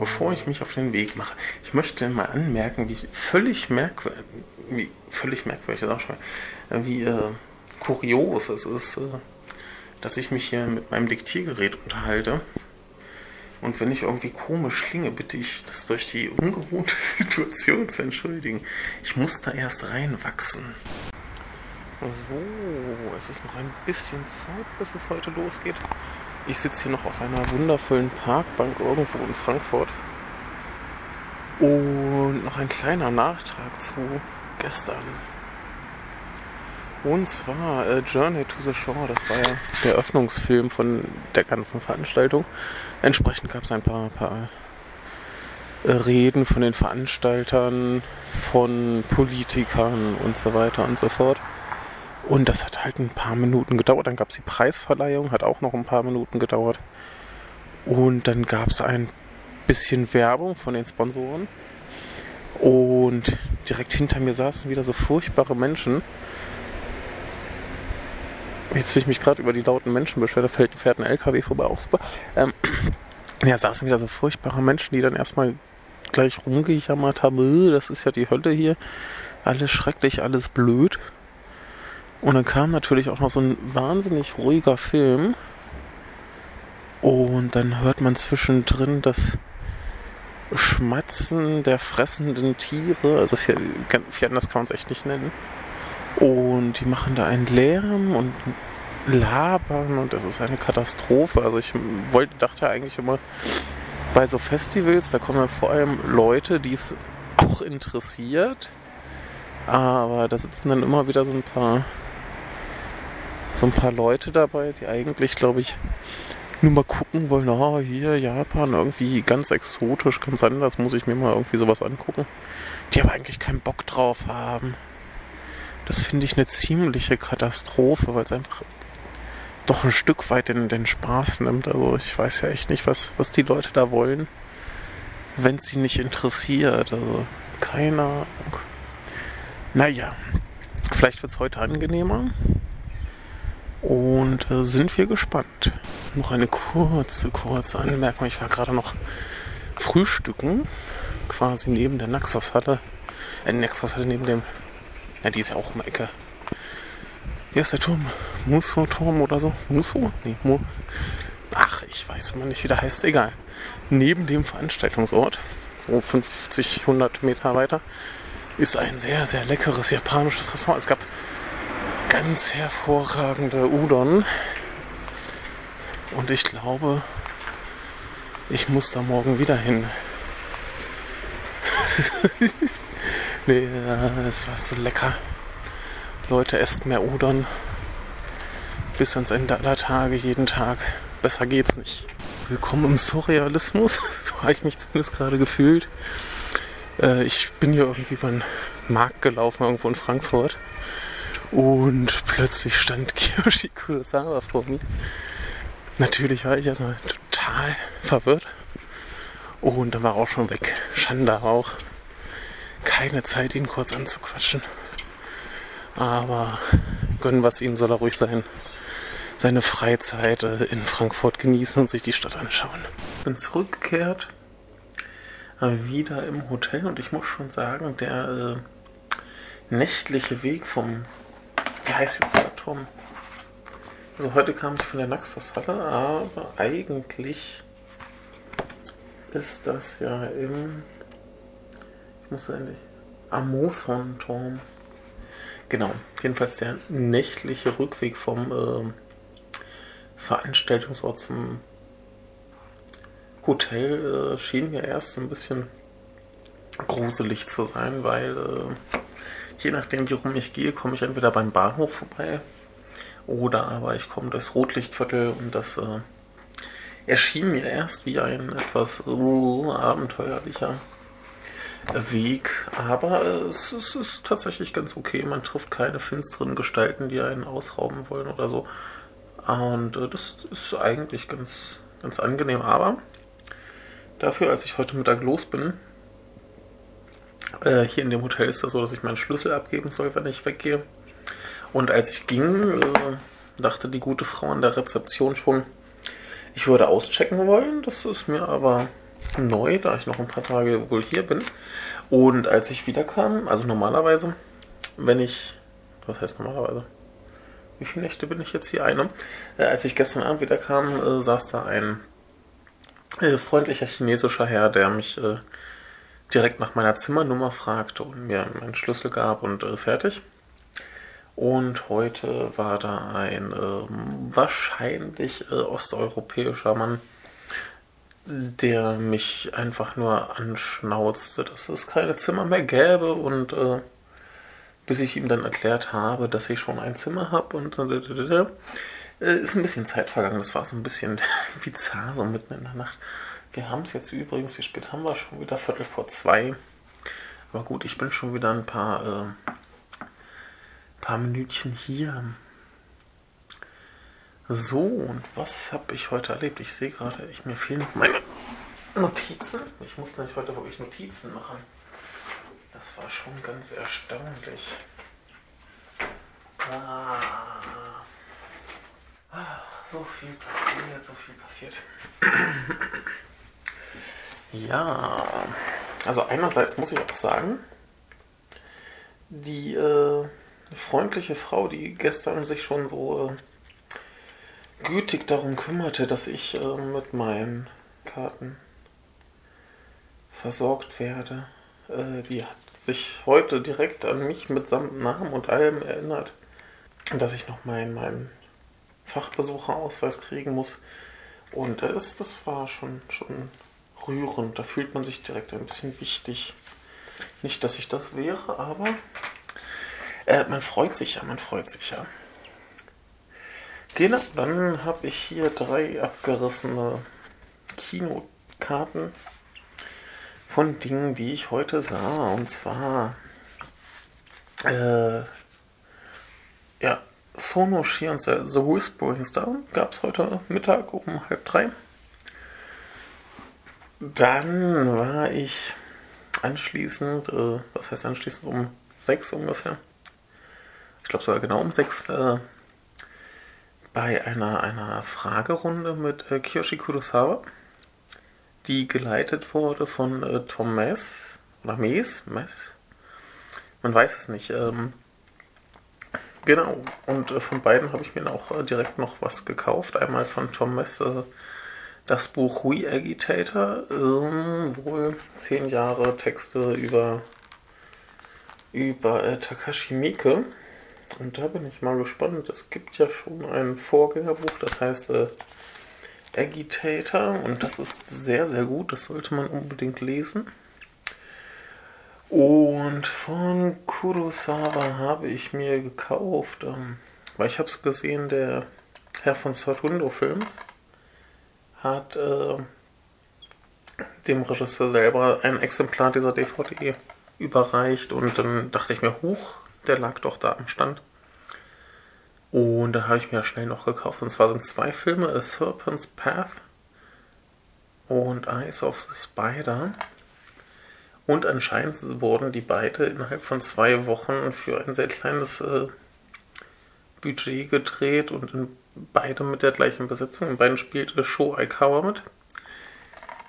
Bevor ich mich auf den Weg mache. Ich möchte mal anmerken, wie völlig merkwürdig, wie völlig merkwürdig ist auch schon, wie äh, kurios es ist, äh, dass ich mich hier mit meinem Diktiergerät unterhalte. Und wenn ich irgendwie komisch klinge, bitte ich das durch die ungewohnte Situation zu entschuldigen. Ich muss da erst reinwachsen. So, es ist noch ein bisschen Zeit, bis es heute losgeht. Ich sitze hier noch auf einer wundervollen Parkbank irgendwo in Frankfurt. Und noch ein kleiner Nachtrag zu gestern. Und zwar äh, Journey to the Shore, das war ja der Öffnungsfilm von der ganzen Veranstaltung. Entsprechend gab es ein paar, paar äh, Reden von den Veranstaltern, von Politikern und so weiter und so fort. Und das hat halt ein paar Minuten gedauert. Dann gab es die Preisverleihung, hat auch noch ein paar Minuten gedauert. Und dann gab es ein bisschen Werbung von den Sponsoren. Und direkt hinter mir saßen wieder so furchtbare Menschen. Jetzt will ich mich gerade über die lauten Menschen beschweren, da fährt, fährt ein LKW vorbei. Super. Ähm, ja, saßen wieder so furchtbare Menschen, die dann erstmal gleich rumgejammert haben, äh, das ist ja die Hölle hier. Alles schrecklich, alles blöd. Und dann kam natürlich auch noch so ein wahnsinnig ruhiger Film. Und dann hört man zwischendrin das Schmatzen der fressenden Tiere. Also viel, anders kann man es echt nicht nennen. Und die machen da einen Lärm und labern und das ist eine Katastrophe. Also ich wollte, dachte eigentlich immer, bei so Festivals, da kommen ja vor allem Leute, die es auch interessiert. Aber da sitzen dann immer wieder so ein paar so ein paar Leute dabei, die eigentlich, glaube ich, nur mal gucken wollen, oh, hier Japan, irgendwie ganz exotisch, ganz anders, muss ich mir mal irgendwie sowas angucken. Die aber eigentlich keinen Bock drauf haben. Das finde ich eine ziemliche Katastrophe, weil es einfach doch ein Stück weit den, den Spaß nimmt. Also ich weiß ja echt nicht, was, was die Leute da wollen, wenn es sie nicht interessiert. Also keine Ahnung. Naja, vielleicht wird es heute angenehmer. Und äh, sind wir gespannt. Noch eine kurze, kurze Anmerkung. Ich war gerade noch frühstücken, quasi neben der Naxos-Halle. Äh, Naxos-Halle neben dem. Ja, die ist ja auch um Ecke. Wie heißt der Turm? Musso-Turm oder so? Musso? Nee, Mo. Ach, ich weiß immer nicht, wie der heißt. Egal. Neben dem Veranstaltungsort, so 50, 100 Meter weiter, ist ein sehr, sehr leckeres japanisches Restaurant. Es gab ganz hervorragende Udon. Und ich glaube, ich muss da morgen wieder hin. nee, es war so lecker. Leute, esst mehr Udon. Bis ans Ende aller Tage, jeden Tag. Besser geht's nicht. Willkommen im Surrealismus. So habe ich mich zumindest gerade gefühlt. Äh, ich bin hier irgendwie über den Markt gelaufen, irgendwo in Frankfurt. Und plötzlich stand Kiyoshi Kurosawa vor mir. Natürlich war ich erstmal total verwirrt. Und dann war er auch schon weg. Schande auch. Keine Zeit, ihn kurz anzuquatschen. Aber gönnen was ihm soll er ruhig sein. Seine Freizeit äh, in Frankfurt genießen und sich die Stadt anschauen. Bin zurückgekehrt. Wieder im Hotel und ich muss schon sagen, der äh, nächtliche Weg vom wie heißt jetzt der Turm? Also heute kam ich von der Naxos-Halle, aber eigentlich ist das ja im, ich muss endlich, Amoson-Turm. Genau, jedenfalls der nächtliche Rückweg vom äh, Veranstaltungsort zum Hotel äh, schien mir erst ein bisschen gruselig zu sein, weil äh, je nachdem, wie rum ich gehe, komme ich entweder beim Bahnhof vorbei oder aber ich komme durchs Rotlichtviertel und das äh, erschien mir erst wie ein etwas uh, abenteuerlicher Weg, aber es, es, ist tatsächlich ganz okay. Man trifft keine finsteren Gestalten, die einen ausrauben wollen oder so. Und äh, das ist eigentlich ganz, ganz angenehm. Aber dafür, als ich heute Mittag los bin, äh, hier in dem Hotel ist das so, dass ich meinen Schlüssel abgeben soll, wenn ich weggehe. Und als ich ging, äh, dachte die gute Frau an der Rezeption schon, ich würde auschecken wollen. Das ist mir aber neu, da ich noch ein paar Tage wohl hier bin. Und als ich wiederkam, also normalerweise, wenn ich, was heißt normalerweise? Wie viele Nächte bin ich jetzt hier? Eine. Äh, als ich gestern Abend wiederkam, äh, saß da ein äh, freundlicher chinesischer Herr, der mich äh, direkt nach meiner Zimmernummer fragte und mir meinen Schlüssel gab und äh, fertig. Und heute war da ein äh, wahrscheinlich äh, osteuropäischer Mann, der mich einfach nur anschnauzte, dass es keine Zimmer mehr gäbe und äh, bis ich ihm dann erklärt habe, dass ich schon ein Zimmer habe und äh, ist ein bisschen Zeit vergangen. Das war so ein bisschen bizarr, so mitten in der Nacht. Wir haben es jetzt übrigens, wie spät haben wir schon wieder? Viertel vor zwei. Aber gut, ich bin schon wieder ein paar, äh, paar Minütchen hier. So, und was habe ich heute erlebt? Ich sehe gerade, ich, mir fehlen meine Notizen. Ich muss nämlich heute wirklich Notizen machen. Das war schon ganz erstaunlich. Ah. ah so viel passiert, so viel passiert. Ja, also einerseits muss ich auch sagen, die äh, freundliche Frau, die gestern sich schon so äh, gütig darum kümmerte, dass ich äh, mit meinen Karten versorgt werde, äh, die hat sich heute direkt an mich mitsamt Namen und allem erinnert, dass ich noch meinen, meinen Fachbesucherausweis kriegen muss. Und das, das war schon, schon rührend. Da fühlt man sich direkt ein bisschen wichtig. Nicht, dass ich das wäre, aber äh, man freut sich ja, man freut sich ja. Genau, dann habe ich hier drei abgerissene Kinokarten von Dingen, die ich heute sah. Und zwar, äh, ja, Sonoshi und The, The Whispering Star gab es heute Mittag um halb drei. Dann war ich anschließend, äh, was heißt anschließend, um sechs ungefähr. Ich glaube sogar genau um sechs, äh, bei einer, einer Fragerunde mit äh, Kiyoshi Kurosawa, die geleitet wurde von äh, Tom Mess oder Mes, Mess. Man weiß es nicht. Ähm, genau, und äh, von beiden habe ich mir auch äh, direkt noch was gekauft. Einmal von Tom Mess äh, das Buch We Agitator, ähm, wohl zehn Jahre Texte über, über äh, Takashi Miike. Und da bin ich mal gespannt. Es gibt ja schon ein Vorgängerbuch, das heißt äh, Agitator. Und das ist sehr, sehr gut. Das sollte man unbedingt lesen. Und von Kurosawa habe ich mir gekauft, ähm, weil ich habe es gesehen, der Herr von Third Window Films hat äh, dem Regisseur selber ein Exemplar dieser DVD überreicht und dann dachte ich mir, huch, der lag doch da am Stand. Und da habe ich mir schnell noch gekauft. Und zwar sind zwei Filme, A Serpent's Path und Eyes of the Spider. Und anscheinend wurden die beide innerhalb von zwei Wochen für ein sehr kleines äh, Budget gedreht und in beide mit der gleichen Besetzung. In beiden spielte Sho Aikawa mit,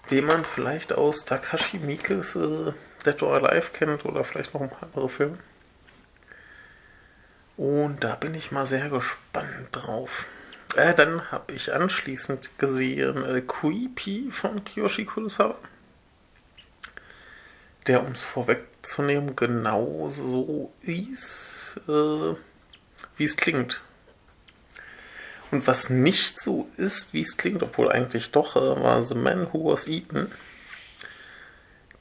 den man vielleicht aus Takashi Miikes äh, Dead or Alive kennt oder vielleicht noch ein paar andere Filme. Und da bin ich mal sehr gespannt drauf. Äh, dann habe ich anschließend gesehen äh, Creepy von Kiyoshi Kurosawa. Der, um es vorwegzunehmen, genauso ist, äh, wie es klingt. Und was nicht so ist, wie es klingt, obwohl eigentlich doch, äh, war The Man Who Was Eaten,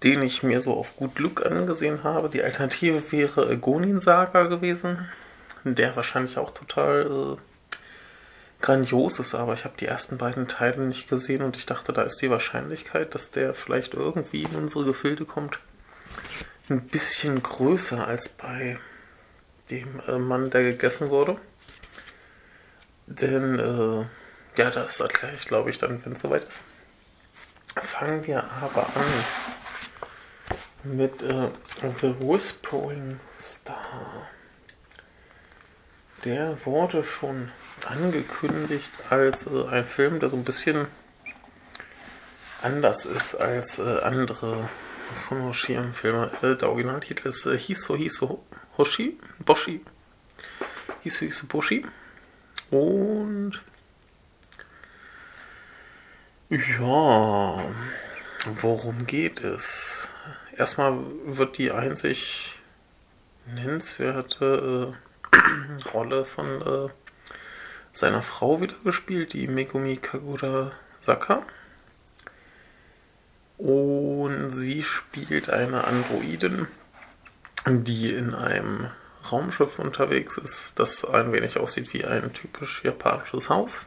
den ich mir so auf gut Glück angesehen habe. Die Alternative wäre Gonin Saga gewesen, der wahrscheinlich auch total äh, grandios ist, aber ich habe die ersten beiden Teile nicht gesehen und ich dachte, da ist die Wahrscheinlichkeit, dass der vielleicht irgendwie in unsere Gefilde kommt, ein bisschen größer als bei dem äh, Mann, der gegessen wurde. Denn, äh, ja, das erkläre ich, glaube ich, dann, wenn es soweit ist. Fangen wir aber an mit äh, The Whispering Star. Der wurde schon angekündigt als äh, ein Film, der so ein bisschen anders ist als äh, andere von Hoshi-Filme. Äh, der Originaltitel ist äh, Hiso Hiso Hoshi, Boshi. Hiso Hiso Boshi. Und ja, worum geht es? Erstmal wird die einzig nennenswerte äh, Rolle von äh, seiner Frau wieder gespielt, die Megumi Kagura Saka. Und sie spielt eine Androidin, die in einem Raumschiff unterwegs ist, das ein wenig aussieht wie ein typisch japanisches Haus.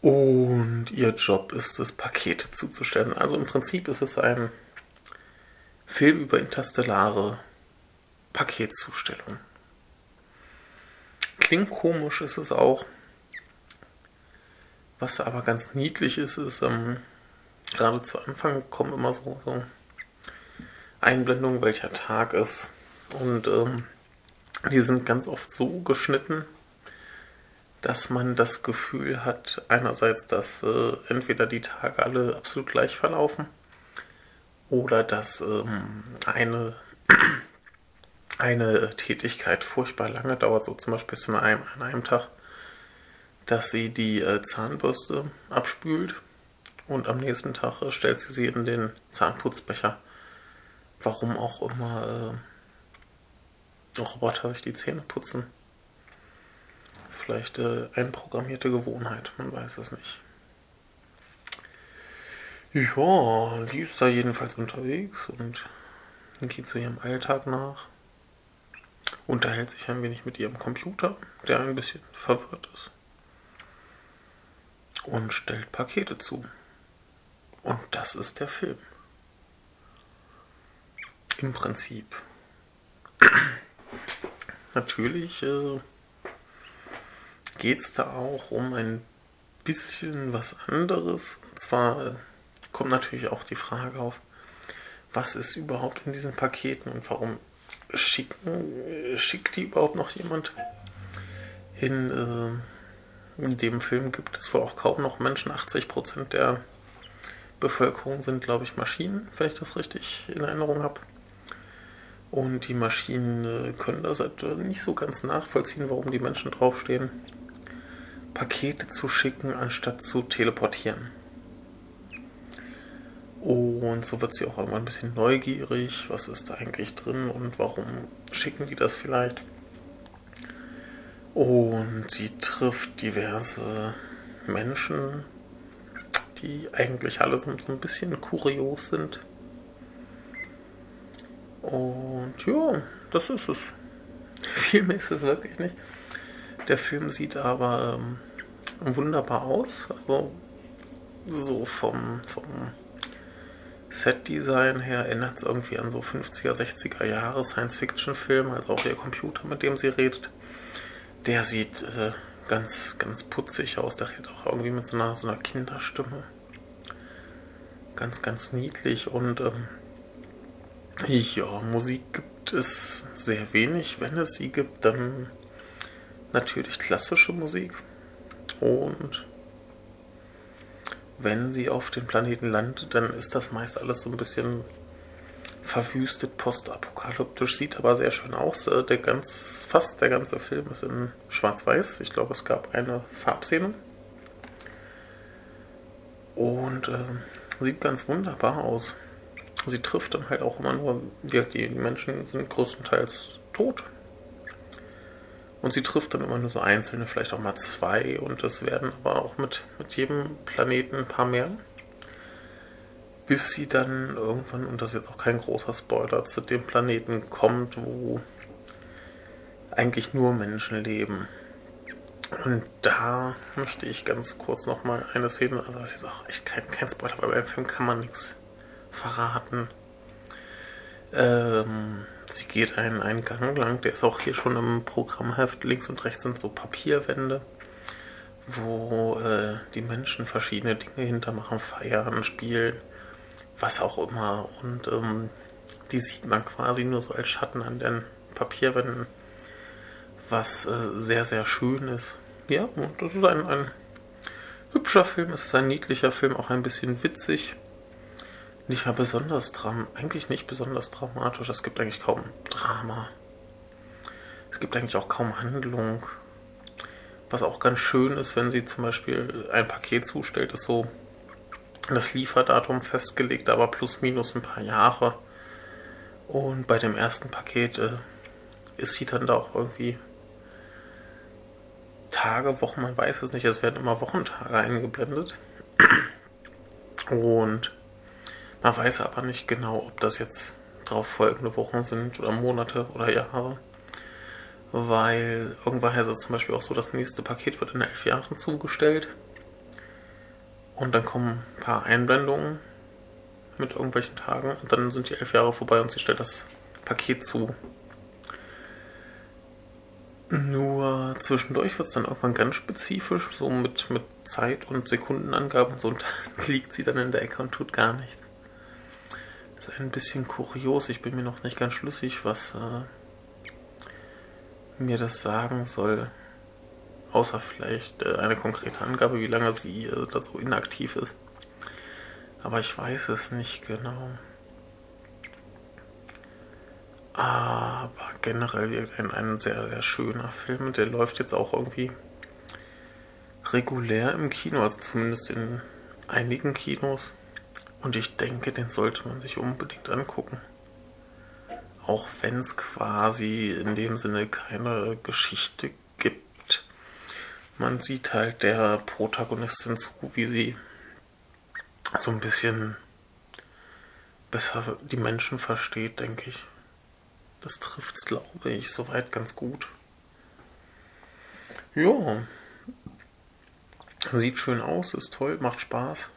Und ihr Job ist es, Pakete zuzustellen. Also im Prinzip ist es ein Film über interstellare Paketzustellung. Klingt komisch ist es auch. Was aber ganz niedlich ist, ist, ähm, gerade zu Anfang kommen immer so, so Einblendungen, welcher Tag ist. Und ähm, die sind ganz oft so geschnitten, dass man das Gefühl hat, einerseits, dass äh, entweder die Tage alle absolut gleich verlaufen oder dass ähm, eine, eine Tätigkeit furchtbar lange dauert, so zum Beispiel an einem, an einem Tag, dass sie die äh, Zahnbürste abspült und am nächsten Tag äh, stellt sie sie in den Zahnputzbecher. Warum auch immer äh, Roboter sich die Zähne putzen. Vielleicht äh, einprogrammierte Gewohnheit, man weiß es nicht. Ja, die ist da jedenfalls unterwegs und geht zu ihrem Alltag nach. Unterhält sich ein wenig mit ihrem Computer, der ein bisschen verwirrt ist. Und stellt Pakete zu. Und das ist der Film. Im Prinzip. Natürlich äh, geht es da auch um ein bisschen was anderes. Und zwar äh, kommt natürlich auch die Frage auf, was ist überhaupt in diesen Paketen und warum schicken, äh, schickt die überhaupt noch jemand? In, äh, in dem Film gibt es wohl auch kaum noch Menschen. 80% der Bevölkerung sind, glaube ich, Maschinen, wenn ich das richtig in Erinnerung habe. Und die Maschinen äh, können das halt nicht so ganz nachvollziehen, warum die Menschen draufstehen. Pakete zu schicken, anstatt zu teleportieren. Und so wird sie auch irgendwann ein bisschen neugierig, was ist da eigentlich drin und warum schicken die das vielleicht. Und sie trifft diverse Menschen, die eigentlich alle so ein bisschen kurios sind. Und ja, das ist es. Viel mehr ist es wirklich nicht. Der Film sieht aber ähm, wunderbar aus. Also so vom, vom Set-Design her erinnert es irgendwie an so 50er, 60er Jahre Science-Fiction-Film, also auch ihr Computer, mit dem sie redet. Der sieht äh, ganz, ganz putzig aus. Der redet auch irgendwie mit so einer, so einer Kinderstimme. Ganz, ganz niedlich und ähm, ja, Musik gibt es sehr wenig. Wenn es sie gibt, dann natürlich klassische Musik. Und wenn sie auf dem Planeten landet, dann ist das meist alles so ein bisschen verwüstet, postapokalyptisch, sieht aber sehr schön aus. Äh, der ganz, fast der ganze Film ist in Schwarz-Weiß. Ich glaube, es gab eine Farbszene. Und äh, sieht ganz wunderbar aus. Sie trifft dann halt auch immer nur, die Menschen sind größtenteils tot. Und sie trifft dann immer nur so einzelne, vielleicht auch mal zwei. Und es werden aber auch mit, mit jedem Planeten ein paar mehr. Bis sie dann irgendwann, und das ist jetzt auch kein großer Spoiler, zu dem Planeten kommt, wo eigentlich nur Menschen leben. Und da möchte ich ganz kurz nochmal eine Szene, also das ist jetzt auch echt kein, kein Spoiler, weil beim Film kann man nichts verraten. Ähm, sie geht einen, einen Gang lang, der ist auch hier schon im Programmheft. Links und rechts sind so Papierwände, wo äh, die Menschen verschiedene Dinge hintermachen, feiern, spielen, was auch immer. Und ähm, die sieht man quasi nur so als Schatten an den Papierwänden, was äh, sehr, sehr schön ist. Ja, und das ist ein, ein hübscher Film, es ist ein niedlicher Film, auch ein bisschen witzig. Nicht mal besonders dram, eigentlich nicht besonders dramatisch. Es gibt eigentlich kaum Drama. Es gibt eigentlich auch kaum Handlung. Was auch ganz schön ist, wenn sie zum Beispiel ein Paket zustellt, ist so das Lieferdatum festgelegt, aber plus minus ein paar Jahre. Und bei dem ersten Paket äh, ist sie dann da auch irgendwie Tage, Wochen, man weiß es nicht, es werden immer Wochentage eingeblendet. Und man weiß aber nicht genau, ob das jetzt darauf folgende Wochen sind oder Monate oder Jahre. Weil irgendwann heißt es zum Beispiel auch so, das nächste Paket wird in elf Jahren zugestellt. Und dann kommen ein paar Einblendungen mit irgendwelchen Tagen und dann sind die elf Jahre vorbei und sie stellt das Paket zu. Nur zwischendurch wird es dann irgendwann ganz spezifisch, so mit, mit Zeit- und Sekundenangaben und so, und liegt sie dann in der Ecke und tut gar nichts. Ist ein bisschen kurios, ich bin mir noch nicht ganz schlüssig, was äh, mir das sagen soll. Außer vielleicht äh, eine konkrete Angabe, wie lange sie äh, da so inaktiv ist. Aber ich weiß es nicht genau. Aber generell ein, ein sehr, sehr schöner Film. Der läuft jetzt auch irgendwie regulär im Kino, also zumindest in einigen Kinos. Und ich denke, den sollte man sich unbedingt angucken. Auch wenn es quasi in dem Sinne keine Geschichte gibt. Man sieht halt der Protagonistin zu, wie sie so ein bisschen besser die Menschen versteht, denke ich. Das trifft es, glaube ich, soweit ganz gut. Ja. Sieht schön aus, ist toll, macht Spaß.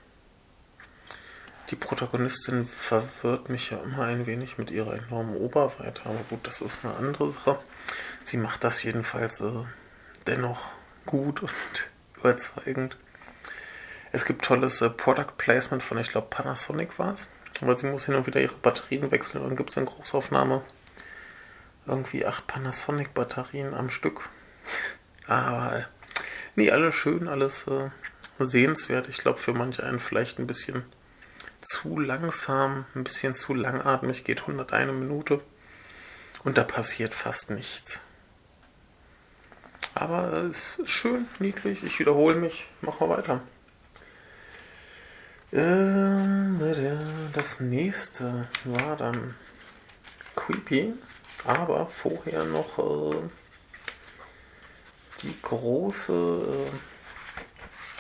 Die Protagonistin verwirrt mich ja immer ein wenig mit ihrer enormen Oberweite, aber gut, das ist eine andere Sache. Sie macht das jedenfalls äh, dennoch gut und überzeugend. Es gibt tolles äh, Product Placement von, ich glaube, Panasonic war es. Weil sie muss hin und wieder ihre Batterien wechseln und gibt es eine Großaufnahme irgendwie acht Panasonic-Batterien am Stück. Aber äh, nee, alles schön, alles äh, sehenswert. Ich glaube, für manche einen vielleicht ein bisschen zu langsam, ein bisschen zu langatmig, geht 101 Minute und da passiert fast nichts. Aber es ist schön, niedlich. Ich wiederhole mich, machen wir weiter. Äh, das nächste war dann Creepy. Aber vorher noch äh, die große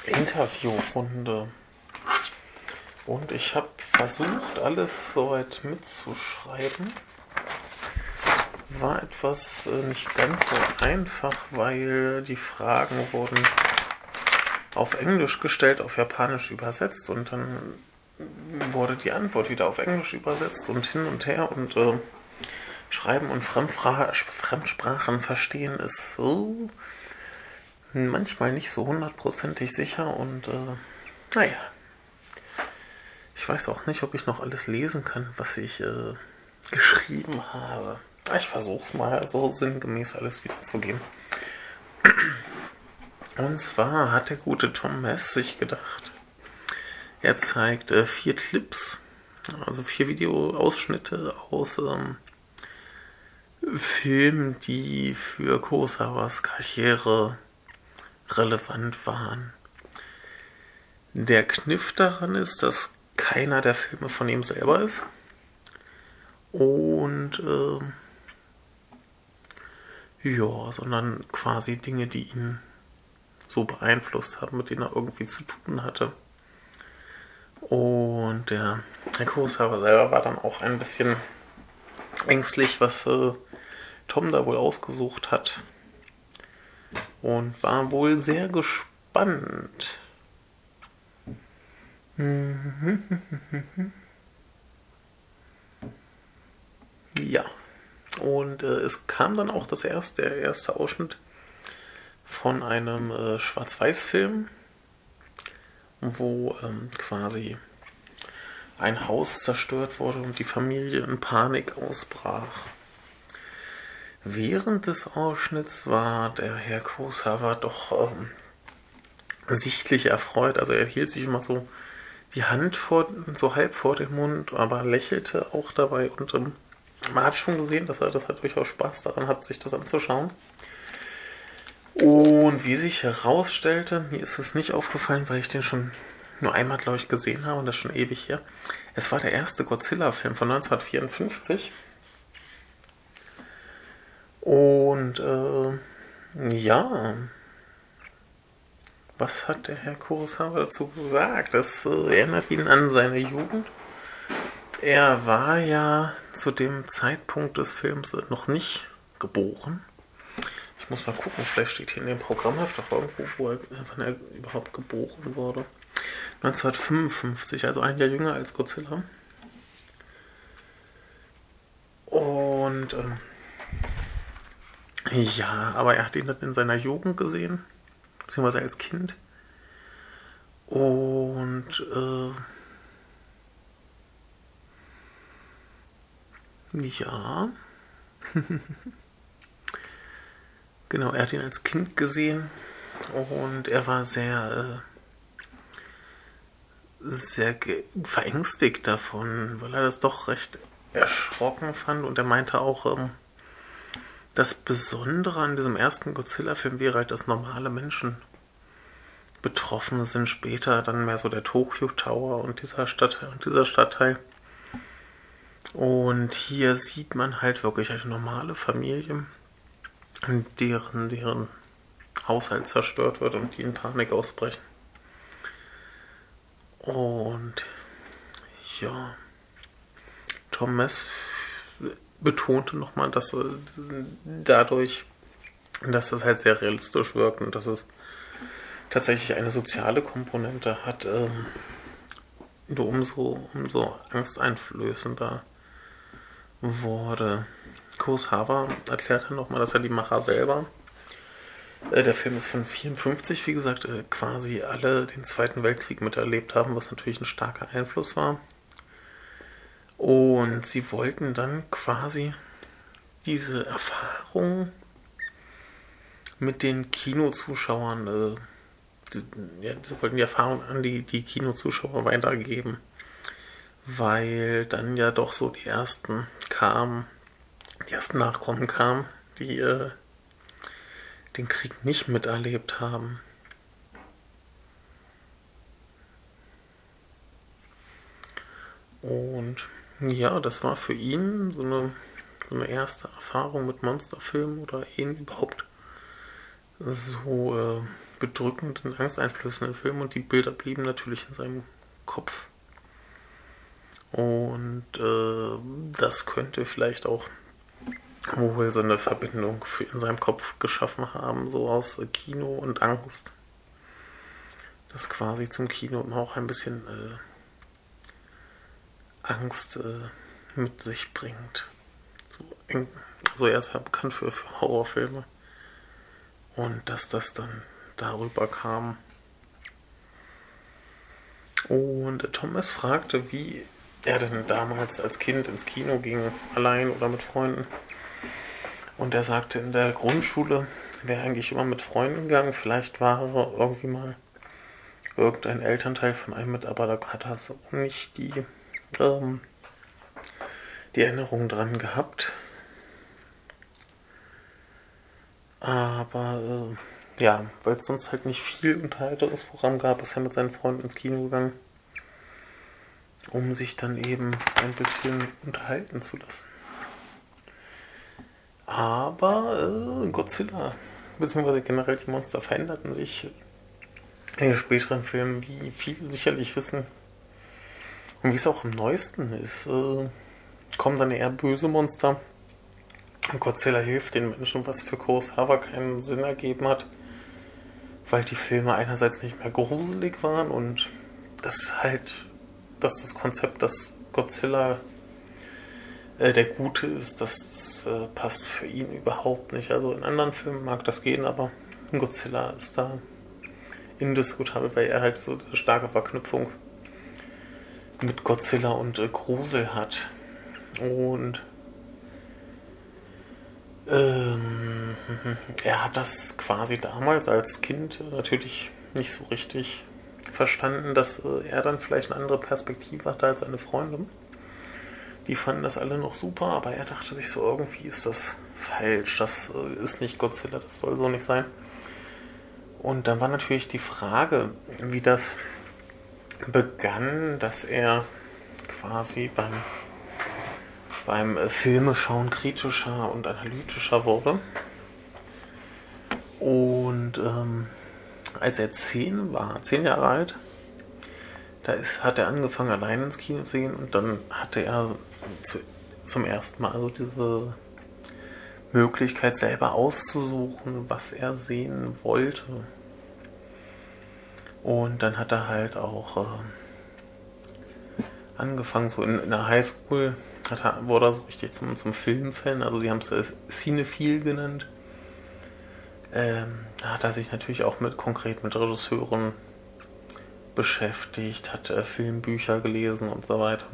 äh, Interviewrunde. Und ich habe versucht, alles soweit mitzuschreiben. War etwas äh, nicht ganz so einfach, weil die Fragen wurden auf Englisch gestellt, auf Japanisch übersetzt und dann wurde die Antwort wieder auf Englisch übersetzt und hin und her und äh, Schreiben und Fremdfra Fremdsprachen verstehen ist so manchmal nicht so hundertprozentig sicher und äh, naja. Ich weiß auch nicht, ob ich noch alles lesen kann, was ich äh, geschrieben habe. Ich versuch's mal so sinngemäß alles wiederzugeben. Und zwar hat der gute Tom Mess sich gedacht, er zeigt äh, vier Clips, also vier Videoausschnitte aus ähm, Filmen, die für Kurosawas Karriere relevant waren. Der Kniff daran ist, dass keiner der Filme von ihm selber ist. Und äh, ja, sondern quasi Dinge, die ihn so beeinflusst haben, mit denen er irgendwie zu tun hatte. Und der Herr Kurosawa selber war dann auch ein bisschen ängstlich, was äh, Tom da wohl ausgesucht hat. Und war wohl sehr gespannt. Ja. Und äh, es kam dann auch das erste, der erste Ausschnitt von einem äh, Schwarz-Weiß-Film, wo ähm, quasi ein Haus zerstört wurde und die Familie in Panik ausbrach. Während des Ausschnitts war der Herr Kurosawa doch ähm, sichtlich erfreut. Also er hielt sich immer so die Hand vor, so halb vor dem Mund, aber lächelte auch dabei und ähm, man hat schon gesehen, dass er das hat durchaus Spaß daran hat, sich das anzuschauen. Und wie sich herausstellte, mir ist es nicht aufgefallen, weil ich den schon nur einmal, glaube ich, gesehen habe und das schon ewig her. Es war der erste Godzilla-Film von 1954. Und äh, ja, was hat der Herr Kurosawa dazu gesagt? Das äh, erinnert ihn an seine Jugend. Er war ja zu dem Zeitpunkt des Films noch nicht geboren. Ich muss mal gucken, vielleicht steht hier in dem Programmheft auch irgendwo, wo er, wann er überhaupt geboren wurde. 1955, also ein Jahr jünger als Godzilla. Und ähm, ja, aber er hat ihn dann in seiner Jugend gesehen, beziehungsweise als Kind. Und äh, ja. genau, er hat ihn als Kind gesehen und er war sehr, äh, sehr verängstigt davon, weil er das doch recht erschrocken fand und er meinte auch, ähm, das Besondere an diesem ersten Godzilla-Film wäre halt, dass normale Menschen betroffen sind. Später dann mehr so der Tokyo Tower und dieser Stadtteil und dieser Stadtteil. Und hier sieht man halt wirklich eine normale Familie, deren, deren Haushalt zerstört wird und die in Panik ausbrechen. Und ja, Mess betonte nochmal, dass äh, dadurch, dass das halt sehr realistisch wirkt und dass es tatsächlich eine soziale Komponente hat, ähm, nur umso, umso angsteinflößender wurde. Kurosawa erklärt dann nochmal, dass er die Macher selber, äh, der Film ist von 54, wie gesagt, äh, quasi alle den Zweiten Weltkrieg miterlebt haben, was natürlich ein starker Einfluss war. Und sie wollten dann quasi diese Erfahrung mit den Kinozuschauern, äh, die, ja, sie wollten die Erfahrung an die, die Kinozuschauer weitergeben, weil dann ja doch so die ersten kamen, die ersten Nachkommen kamen, die äh, den Krieg nicht miterlebt haben. Und ja, das war für ihn so eine, so eine erste Erfahrung mit Monsterfilmen oder ihn überhaupt so äh, bedrückenden, angsteinflößenden Filmen und die Bilder blieben natürlich in seinem Kopf. Und äh, das könnte vielleicht auch wohl so eine Verbindung für in seinem Kopf geschaffen haben, so aus Kino und Angst. Das quasi zum Kino immer auch ein bisschen äh, Angst äh, mit sich bringt. So, also er ist ja bekannt für, für Horrorfilme. Und dass das dann darüber kam. Und Thomas fragte, wie er denn damals als Kind ins Kino ging, allein oder mit Freunden. Und er sagte, in der Grundschule wäre eigentlich immer mit Freunden gegangen. Vielleicht war er irgendwie mal irgendein Elternteil von einem mit, aber da hat er so nicht die ähm, die Erinnerung dran gehabt. Aber äh, ja, weil es sonst halt nicht viel Unterhaltungsprogramm gab, ist er mit seinen Freunden ins Kino gegangen, um sich dann eben ein bisschen unterhalten zu lassen. Aber äh, Godzilla, beziehungsweise generell die Monster veränderten sich in den späteren Filmen, wie viele sicherlich wissen, und wie es auch im neuesten ist, äh, kommen dann eher böse Monster. Und Godzilla hilft den Menschen, was für Kurosawa keinen Sinn ergeben hat, weil die Filme einerseits nicht mehr gruselig waren und das halt, dass das Konzept, dass Godzilla äh, der Gute ist, das äh, passt für ihn überhaupt nicht. Also in anderen Filmen mag das gehen, aber Godzilla ist da indiskutabel, weil er halt so eine starke Verknüpfung mit Godzilla und äh, Grusel hat. Und ähm, er hat das quasi damals als Kind natürlich nicht so richtig verstanden, dass äh, er dann vielleicht eine andere Perspektive hatte als seine Freundin. Die fanden das alle noch super, aber er dachte sich so, irgendwie ist das falsch, das äh, ist nicht Godzilla, das soll so nicht sein. Und dann war natürlich die Frage, wie das begann, dass er quasi beim, beim Filmeschauen kritischer und analytischer wurde. Und ähm, als er zehn war, zehn Jahre alt, da ist, hat er angefangen, allein ins Kino zu gehen und dann hatte er zu, zum ersten Mal also diese Möglichkeit, selber auszusuchen, was er sehen wollte. Und dann hat er halt auch äh, angefangen, so in, in der Highschool, hat er, wurde er so richtig zum, zum Filmfan, also sie haben es Cinephil genannt. Ähm, da hat er sich natürlich auch mit konkret mit Regisseuren beschäftigt, hat äh, Filmbücher gelesen und so weiter.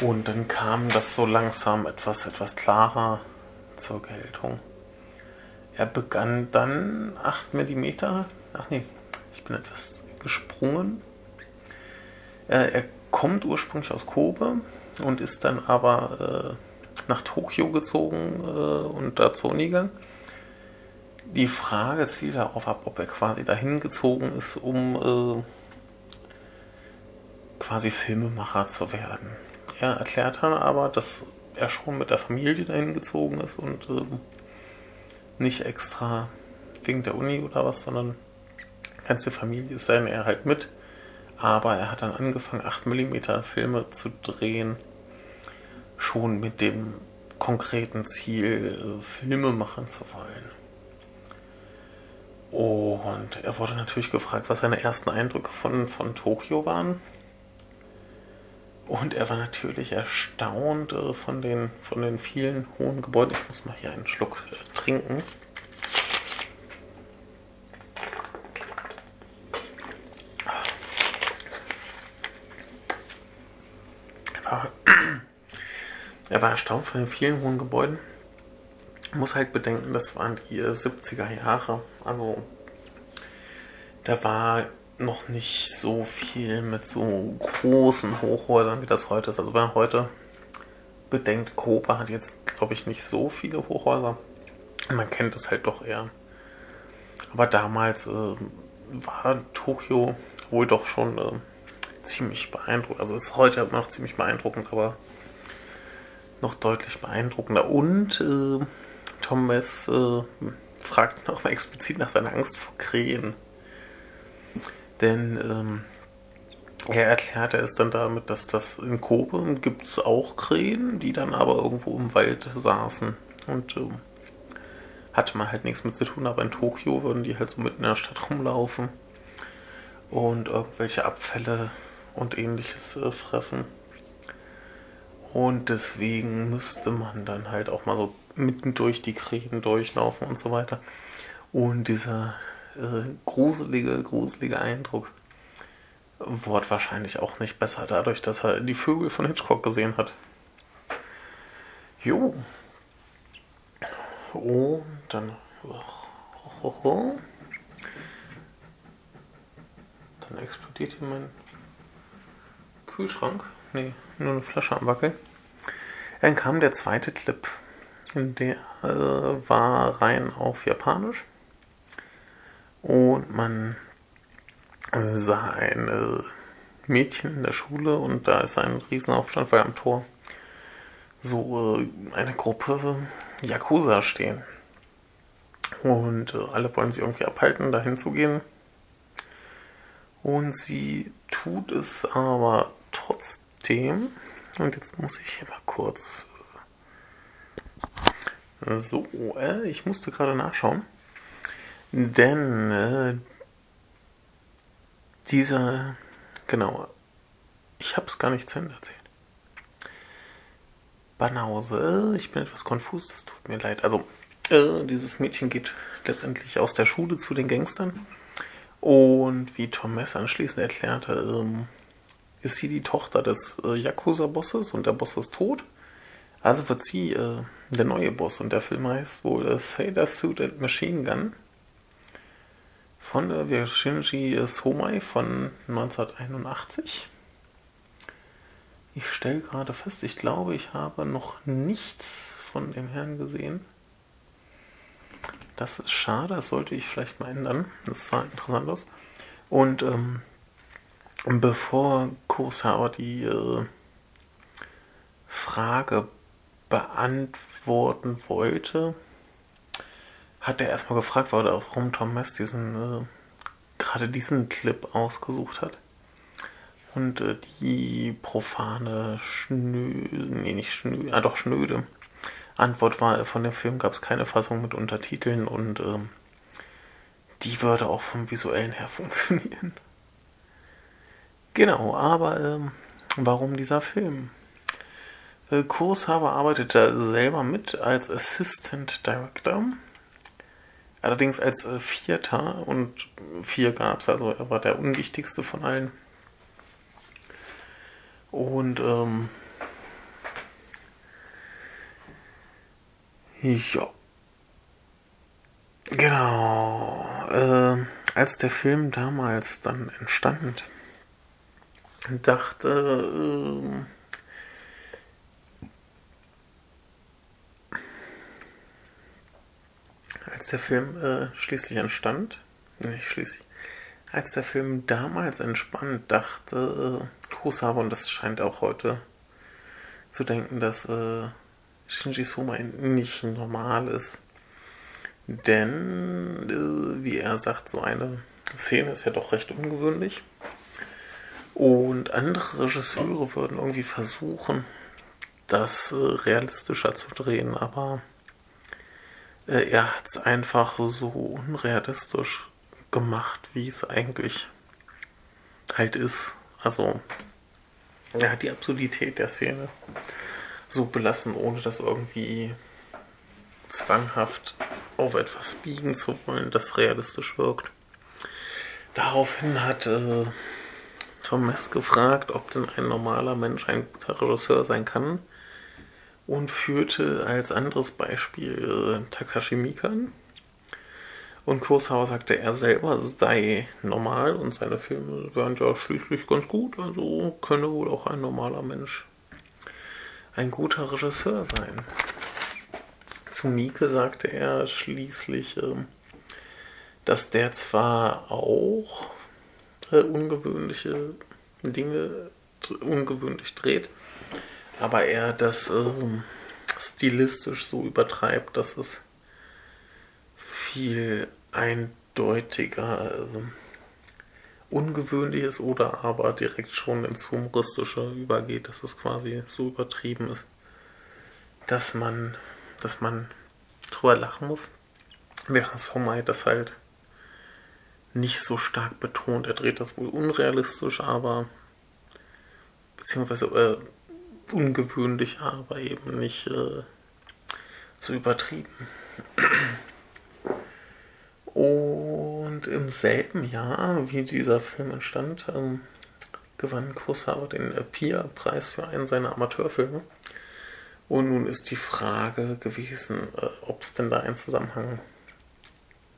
Und dann kam das so langsam etwas, etwas klarer zur Geltung. Er begann dann 8 mm, ach nee, bin etwas gesprungen. Er, er kommt ursprünglich aus Kobe und ist dann aber äh, nach Tokio gezogen äh, und da zur Uni gegangen. Die Frage zielt darauf ab, ob er quasi dahin gezogen ist, um äh, quasi Filmemacher zu werden. Er erklärt dann aber, dass er schon mit der Familie dahin gezogen ist und äh, nicht extra wegen der Uni oder was, sondern ganze Familie ist seine er halt mit. Aber er hat dann angefangen, 8mm Filme zu drehen, schon mit dem konkreten Ziel, äh, Filme machen zu wollen. Und er wurde natürlich gefragt, was seine ersten Eindrücke von, von Tokio waren. Und er war natürlich erstaunt äh, von, den, von den vielen hohen Gebäuden. Ich muss mal hier einen Schluck äh, trinken. Er war erstaunt von den vielen hohen Gebäuden. Muss halt bedenken, das waren die 70er Jahre. Also da war noch nicht so viel mit so großen Hochhäusern, wie das heute ist. Also wenn man heute bedenkt, Kopa hat jetzt, glaube ich, nicht so viele Hochhäuser. Man kennt es halt doch eher. Aber damals äh, war Tokio wohl doch schon äh, ziemlich beeindruckend. Also ist heute immer noch ziemlich beeindruckend, aber noch deutlich beeindruckender. Und äh, Thomas äh, fragt noch mal explizit nach seiner Angst vor Krähen. Denn ähm, er erklärte es dann damit, dass das in Kobe gibt es auch Krähen, die dann aber irgendwo im Wald saßen. Und ähm, hatte man halt nichts mit zu tun, aber in Tokio würden die halt so mitten in der Stadt rumlaufen und irgendwelche Abfälle und ähnliches äh, fressen. Und deswegen müsste man dann halt auch mal so mitten durch die Krähen durchlaufen und so weiter. Und dieser äh, gruselige, gruselige Eindruck wurde wahrscheinlich auch nicht besser dadurch, dass er die Vögel von Hitchcock gesehen hat. Jo. Und dann. Dann explodiert hier mein Kühlschrank. Nee, nur eine Flasche am Wackel. Dann kam der zweite Clip. Der äh, war rein auf Japanisch. Und man sah ein äh, Mädchen in der Schule und da ist ein Riesenaufstand, weil am Tor so äh, eine Gruppe Yakuza stehen. Und äh, alle wollen sie irgendwie abhalten, dahin zu gehen. Und sie tut es aber trotzdem. Und jetzt muss ich hier mal kurz. Äh, so, äh, ich musste gerade nachschauen. Denn äh, dieser, genau, ich habe es gar nicht zu Ende erzählt. Banause, ich bin etwas konfus, das tut mir leid. Also, äh, dieses Mädchen geht letztendlich aus der Schule zu den Gangstern. Und wie Tom Mess anschließend erklärte, ähm, ist sie die Tochter des äh, Yakuza-Bosses und der Boss ist tot. Also wird sie äh, der neue Boss und der Film heißt wohl äh, Sailor Suit and Machine Gun. von äh, Shinji Somai von 1981. Ich stelle gerade fest, ich glaube, ich habe noch nichts von dem Herrn gesehen. Das ist schade, das sollte ich vielleicht mal ändern. Das sah interessant aus. Und ähm, bevor Kurosawa die äh, Frage beantworten wollte, hat er erstmal gefragt, warum Tom Mess diesen, äh, gerade diesen Clip ausgesucht hat. Und äh, die profane, schnö, nee, nicht schnö, ah doch schnöde Antwort war, von dem Film gab es keine Fassung mit Untertiteln und ähm, die würde auch vom visuellen her funktionieren. Genau, aber ähm, warum dieser Film? Äh, Kurshaber arbeitete selber mit als Assistant Director. Allerdings als äh, Vierter und vier gab es, also er war der unwichtigste von allen. Und ähm, ja. Genau. Äh, als der Film damals dann entstand, dachte äh, als der Film äh, schließlich entstand, nicht schließlich, als der Film damals entspannt, dachte äh, Kurosawa, und das scheint auch heute zu denken, dass äh, Shinji Soma nicht normal ist. Denn, äh, wie er sagt, so eine Szene ist ja doch recht ungewöhnlich. Und andere Regisseure würden irgendwie versuchen, das äh, realistischer zu drehen, aber äh, er hat es einfach so unrealistisch gemacht, wie es eigentlich halt ist. Also, er hat die Absurdität der Szene so belassen, ohne das irgendwie zwanghaft auf etwas biegen zu wollen, das realistisch wirkt. Daraufhin hat äh, Mess gefragt, ob denn ein normaler Mensch ein guter Regisseur sein kann und führte als anderes Beispiel äh, Takashi Mikan. Und Kurosawa sagte, er selber sei normal und seine Filme wären ja schließlich ganz gut, also könne wohl auch ein normaler Mensch ein guter Regisseur sein. Zu Mieke sagte er schließlich, ähm, dass der zwar auch äh, ungewöhnliche Dinge ungewöhnlich dreht, aber er das ähm, stilistisch so übertreibt, dass es viel eindeutiger äh, Ungewöhnliches oder aber direkt schon ins Humoristische übergeht, dass es quasi so übertrieben ist, dass man, dass man drüber lachen muss. Während Somai das halt nicht so stark betont. Er dreht das wohl unrealistisch, aber beziehungsweise äh, ungewöhnlich, aber eben nicht äh, so übertrieben. Und im selben Jahr, wie dieser Film entstand, ähm, gewann Kurosawa den PIA-Preis für einen seiner Amateurfilme. Und nun ist die Frage gewesen, äh, ob es denn da einen Zusammenhang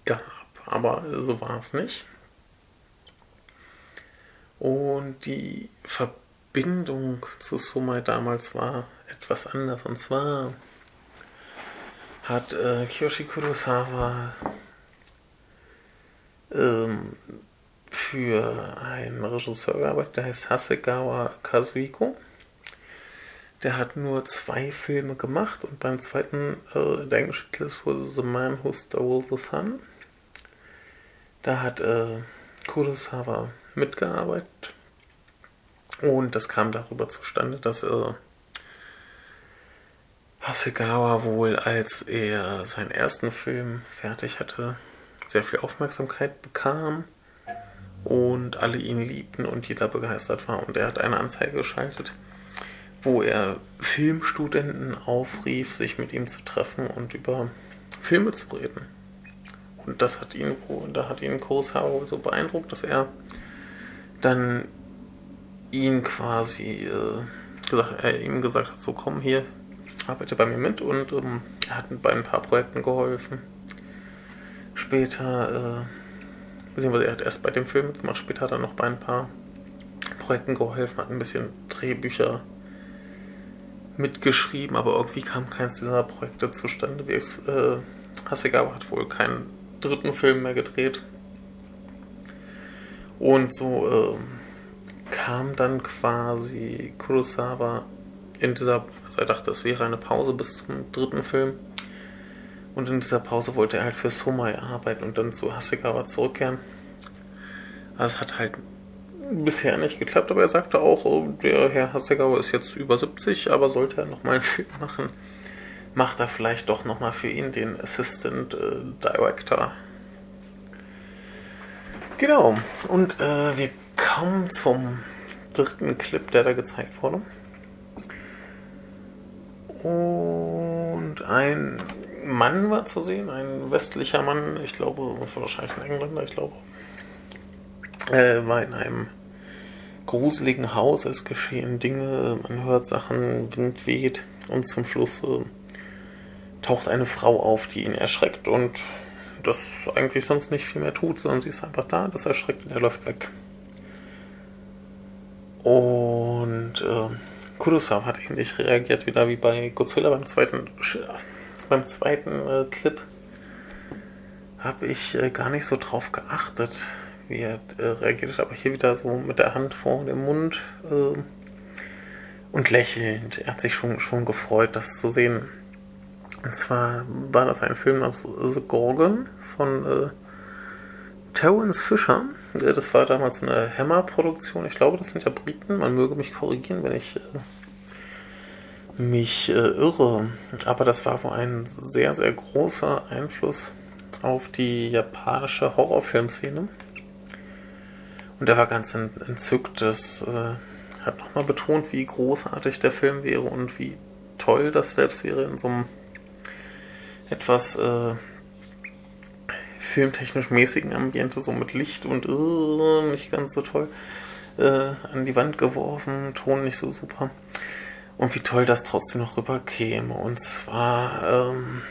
gab. Aber so war es nicht. Und die Verbindung zu Somai damals war etwas anders. Und zwar hat äh, Kiyoshi Kurosawa ähm, für einen Regisseur gearbeitet, der heißt Hasegawa Kazuhiko. Der hat nur zwei Filme gemacht und beim zweiten, äh, der englische Titel ist The Man Who Stole the Sun. Da hat äh, Kurosawa mitgearbeitet und das kam darüber zustande, dass äh, Hasegawa wohl, als er seinen ersten Film fertig hatte, sehr viel Aufmerksamkeit bekam und alle ihn liebten und jeder begeistert war. Und er hat eine Anzeige geschaltet, wo er Filmstudenten aufrief, sich mit ihm zu treffen und über Filme zu reden. Und das hat ihn, da hat ihn Kurosawa so beeindruckt, dass er dann ihn quasi äh, gesagt, er ihm gesagt hat, so komm hier, arbeite bei mir mit und ähm, er hat bei ein paar Projekten geholfen. Später beziehungsweise er hat erst bei dem Film gemacht, später hat er noch bei ein paar Projekten geholfen, hat ein bisschen Drehbücher mitgeschrieben, aber irgendwie kam keins dieser Projekte zustande. Wie es, äh, Hasegawa hat wohl keinen dritten Film mehr gedreht. Und so äh, kam dann quasi Kurosawa in dieser, also er dachte, es wäre eine Pause bis zum dritten Film. Und in dieser Pause wollte er halt für Somai arbeiten und dann zu Hasegawa zurückkehren. Also es hat halt bisher nicht geklappt, aber er sagte auch, oh, der Herr Hasegawa ist jetzt über 70, aber sollte er nochmal einen Film machen, macht er vielleicht doch nochmal für ihn den Assistant äh, Director. Genau, und äh, wir kommen zum dritten Clip, der da gezeigt wurde. Und ein Mann war zu sehen, ein westlicher Mann, ich glaube, wahrscheinlich ein Engländer, ich glaube, äh, war in einem gruseligen Haus, es geschehen Dinge, man hört Sachen, Wind weht und zum Schluss äh, taucht eine Frau auf, die ihn erschreckt und das eigentlich sonst nicht viel mehr tut, sondern sie ist einfach da, das erschreckt und er läuft weg. Und äh, Kurosawa hat ähnlich reagiert wieder wie bei Godzilla beim zweiten beim zweiten äh, Clip habe ich äh, gar nicht so drauf geachtet, wie er äh, reagiert hat, aber hier wieder so mit der Hand vor dem Mund äh, und lächelnd. Er hat sich schon, schon gefreut, das zu sehen. Und zwar war das ein Film aus The Gorgon von äh, Terence Fisher. Äh, das war damals eine Hammer-Produktion. Ich glaube, das sind ja Briten. Man möge mich korrigieren, wenn ich äh, mich äh, irre. Aber das war wohl ein sehr, sehr großer Einfluss auf die japanische Horrorfilmszene. Und er war ganz entzückt. Das äh, hat nochmal betont, wie großartig der Film wäre und wie toll das selbst wäre in so einem etwas äh, filmtechnisch mäßigen Ambiente, so mit Licht und uh, nicht ganz so toll, äh, an die Wand geworfen, Ton nicht so super. Und wie toll das trotzdem noch rüberkäme. Und zwar ähm,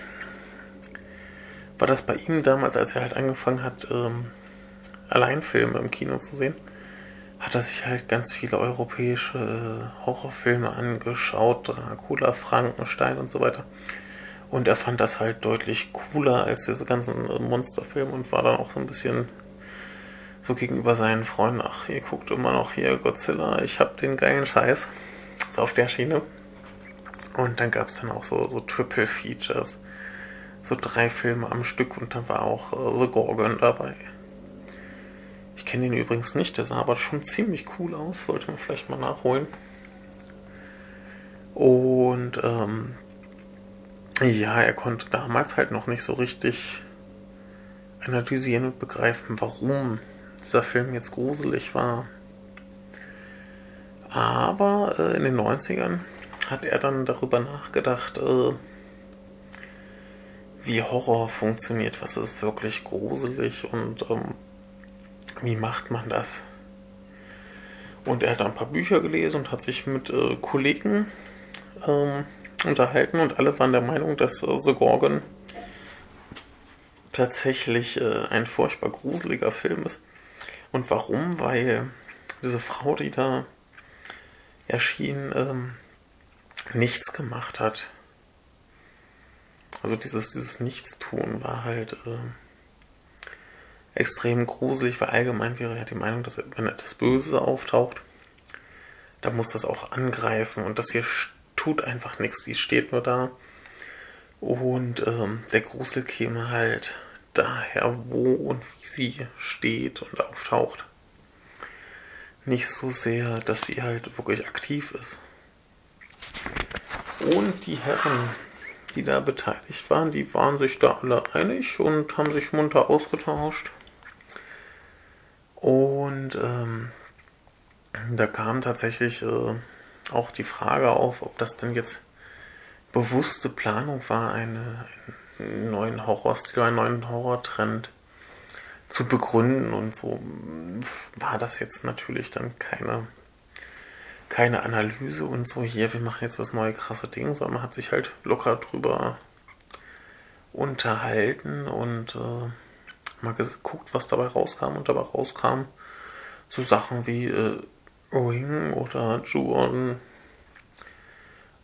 war das bei ihm damals, als er halt angefangen hat, ähm, allein Filme im Kino zu sehen, hat er sich halt ganz viele europäische äh, Horrorfilme angeschaut, Dracula, Frankenstein und so weiter. Und er fand das halt deutlich cooler als diese ganzen Monsterfilme und war dann auch so ein bisschen so gegenüber seinen Freunden, ach, ihr guckt immer noch hier Godzilla, ich hab den geilen Scheiß. So auf der Schiene. Und dann gab es dann auch so, so Triple Features. So drei Filme am Stück und dann war auch äh, The Gorgon dabei. Ich kenne ihn übrigens nicht, der sah aber schon ziemlich cool aus, sollte man vielleicht mal nachholen. Und ähm, ja, er konnte damals halt noch nicht so richtig analysieren und begreifen, warum dieser Film jetzt gruselig war. Aber äh, in den 90ern hat er dann darüber nachgedacht, äh, wie Horror funktioniert, was ist wirklich gruselig und ähm, wie macht man das. Und er hat ein paar Bücher gelesen und hat sich mit äh, Kollegen ähm, unterhalten und alle waren der Meinung, dass äh, The Gorgon tatsächlich äh, ein furchtbar gruseliger Film ist. Und warum? Weil diese Frau, die da erschien, ähm, nichts gemacht hat. Also dieses, dieses Nichtstun war halt äh, extrem gruselig, weil allgemein wäre ja die Meinung, dass wenn etwas Böses auftaucht, dann muss das auch angreifen. Und das hier tut einfach nichts, die steht nur da. Und ähm, der Grusel käme halt daher, wo und wie sie steht und auftaucht. Nicht so sehr, dass sie halt wirklich aktiv ist. Und die Herren, die da beteiligt waren, die waren sich da alle einig und haben sich munter ausgetauscht. Und ähm, da kam tatsächlich äh, auch die Frage auf, ob das denn jetzt bewusste Planung war, eine, einen neuen Horrorstil, einen neuen Horrortrend zu begründen und so war das jetzt natürlich dann keine keine Analyse und so hier, wir machen jetzt das neue krasse Ding, sondern man hat sich halt locker drüber unterhalten und äh, mal geguckt, was dabei rauskam. Und dabei rauskam so Sachen wie äh, Ring oder Juon.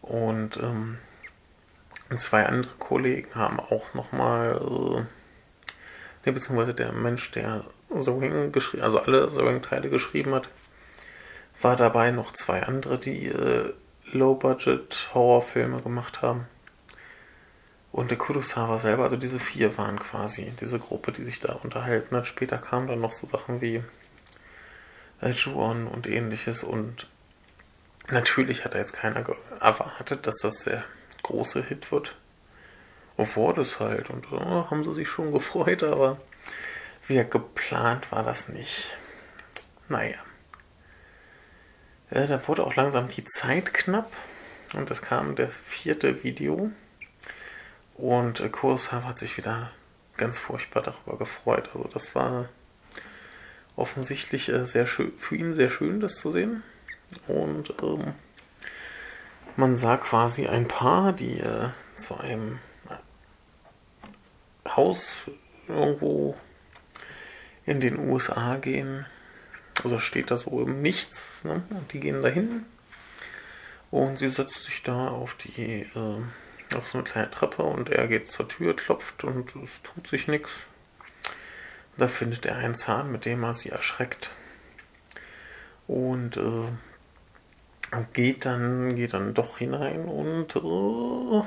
Und ähm, zwei andere Kollegen haben auch nochmal, äh, ne, beziehungsweise der Mensch, der Ring geschrieben, also alle The Ring-Teile geschrieben hat, war dabei noch zwei andere, die äh, Low-Budget-Horrorfilme gemacht haben. Und der Kurosawa selber, also diese vier waren quasi diese Gruppe, die sich da unterhalten hat. Später kamen dann noch so Sachen wie Juon und ähnliches. Und natürlich hat da jetzt keiner erwartet, dass das der große Hit wird. Obwohl das halt. Und oh, haben sie sich schon gefreut, aber wie geplant war das nicht. Naja. Äh, da wurde auch langsam die Zeit knapp. Und es kam das vierte Video. Und äh, hat sich wieder ganz furchtbar darüber gefreut. Also das war offensichtlich äh, sehr schön, für ihn sehr schön, das zu sehen. Und ähm, man sah quasi ein Paar, die äh, zu einem Haus irgendwo in den USA gehen. Also steht da so im Nichts. Ne? Und die gehen dahin. Und sie setzt sich da auf die äh, auf so eine kleine Treppe und er geht zur Tür, klopft und es tut sich nichts. Da findet er einen Zahn, mit dem er sie erschreckt. Und äh, geht dann geht dann doch hinein und äh,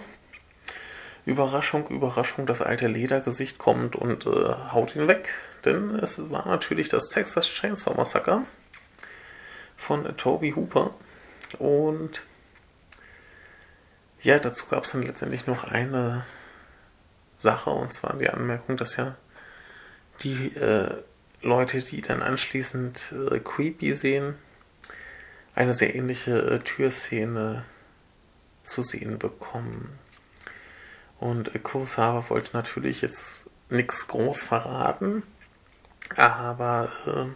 Überraschung, Überraschung, das alte Ledergesicht kommt und äh, haut ihn weg. Denn es war natürlich das Texas Chainsaw Massacre von Toby Hooper. Und ja, dazu gab es dann letztendlich noch eine Sache, und zwar die Anmerkung, dass ja die äh, Leute, die dann anschließend äh, Creepy sehen, eine sehr ähnliche äh, Türszene zu sehen bekommen. Und äh, Kurosawa wollte natürlich jetzt nichts groß verraten, aber äh,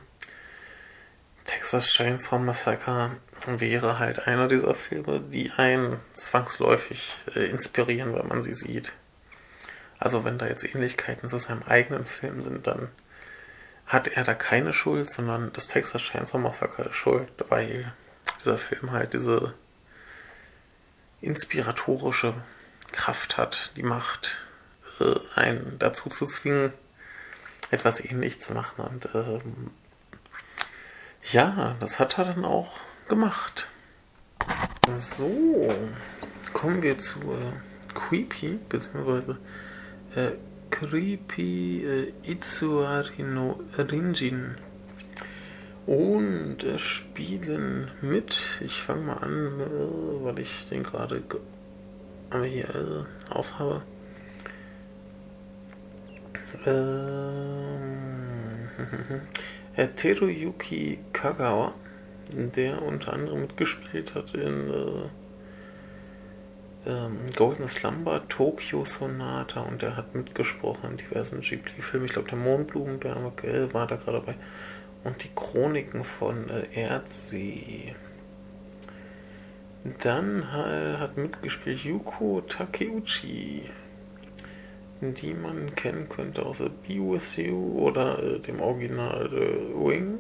Texas Chainsaw Massacre wäre halt einer dieser Filme, die einen zwangsläufig äh, inspirieren, wenn man sie sieht. Also wenn da jetzt Ähnlichkeiten zu seinem eigenen Film sind, dann hat er da keine Schuld, sondern das Texas Chainsaw Massacre ist schuld, weil dieser Film halt diese inspiratorische Kraft hat, die Macht, äh, einen dazu zu zwingen, etwas ähnlich zu machen. Und ähm, ja, das hat er dann auch gemacht. So, kommen wir zu äh, Creepy, beziehungsweise äh, Creepy äh, Itsuari Rinjin. Und äh, spielen mit, ich fange mal an, äh, weil ich den gerade hier äh, aufhabe. Ähm, Herr Teruyuki Kagawa, der unter anderem mitgespielt hat in äh, ähm, Golden Slumber, Tokyo Sonata und er hat mitgesprochen in diversen Ghibli-Filmen. Ich glaube, der Mondblumenberg äh, war da gerade dabei. Und die Chroniken von äh, Erdsee. Dann hat mitgespielt Yuko Takeuchi die man kennen könnte aus Be With You oder äh, dem Original äh, Wing.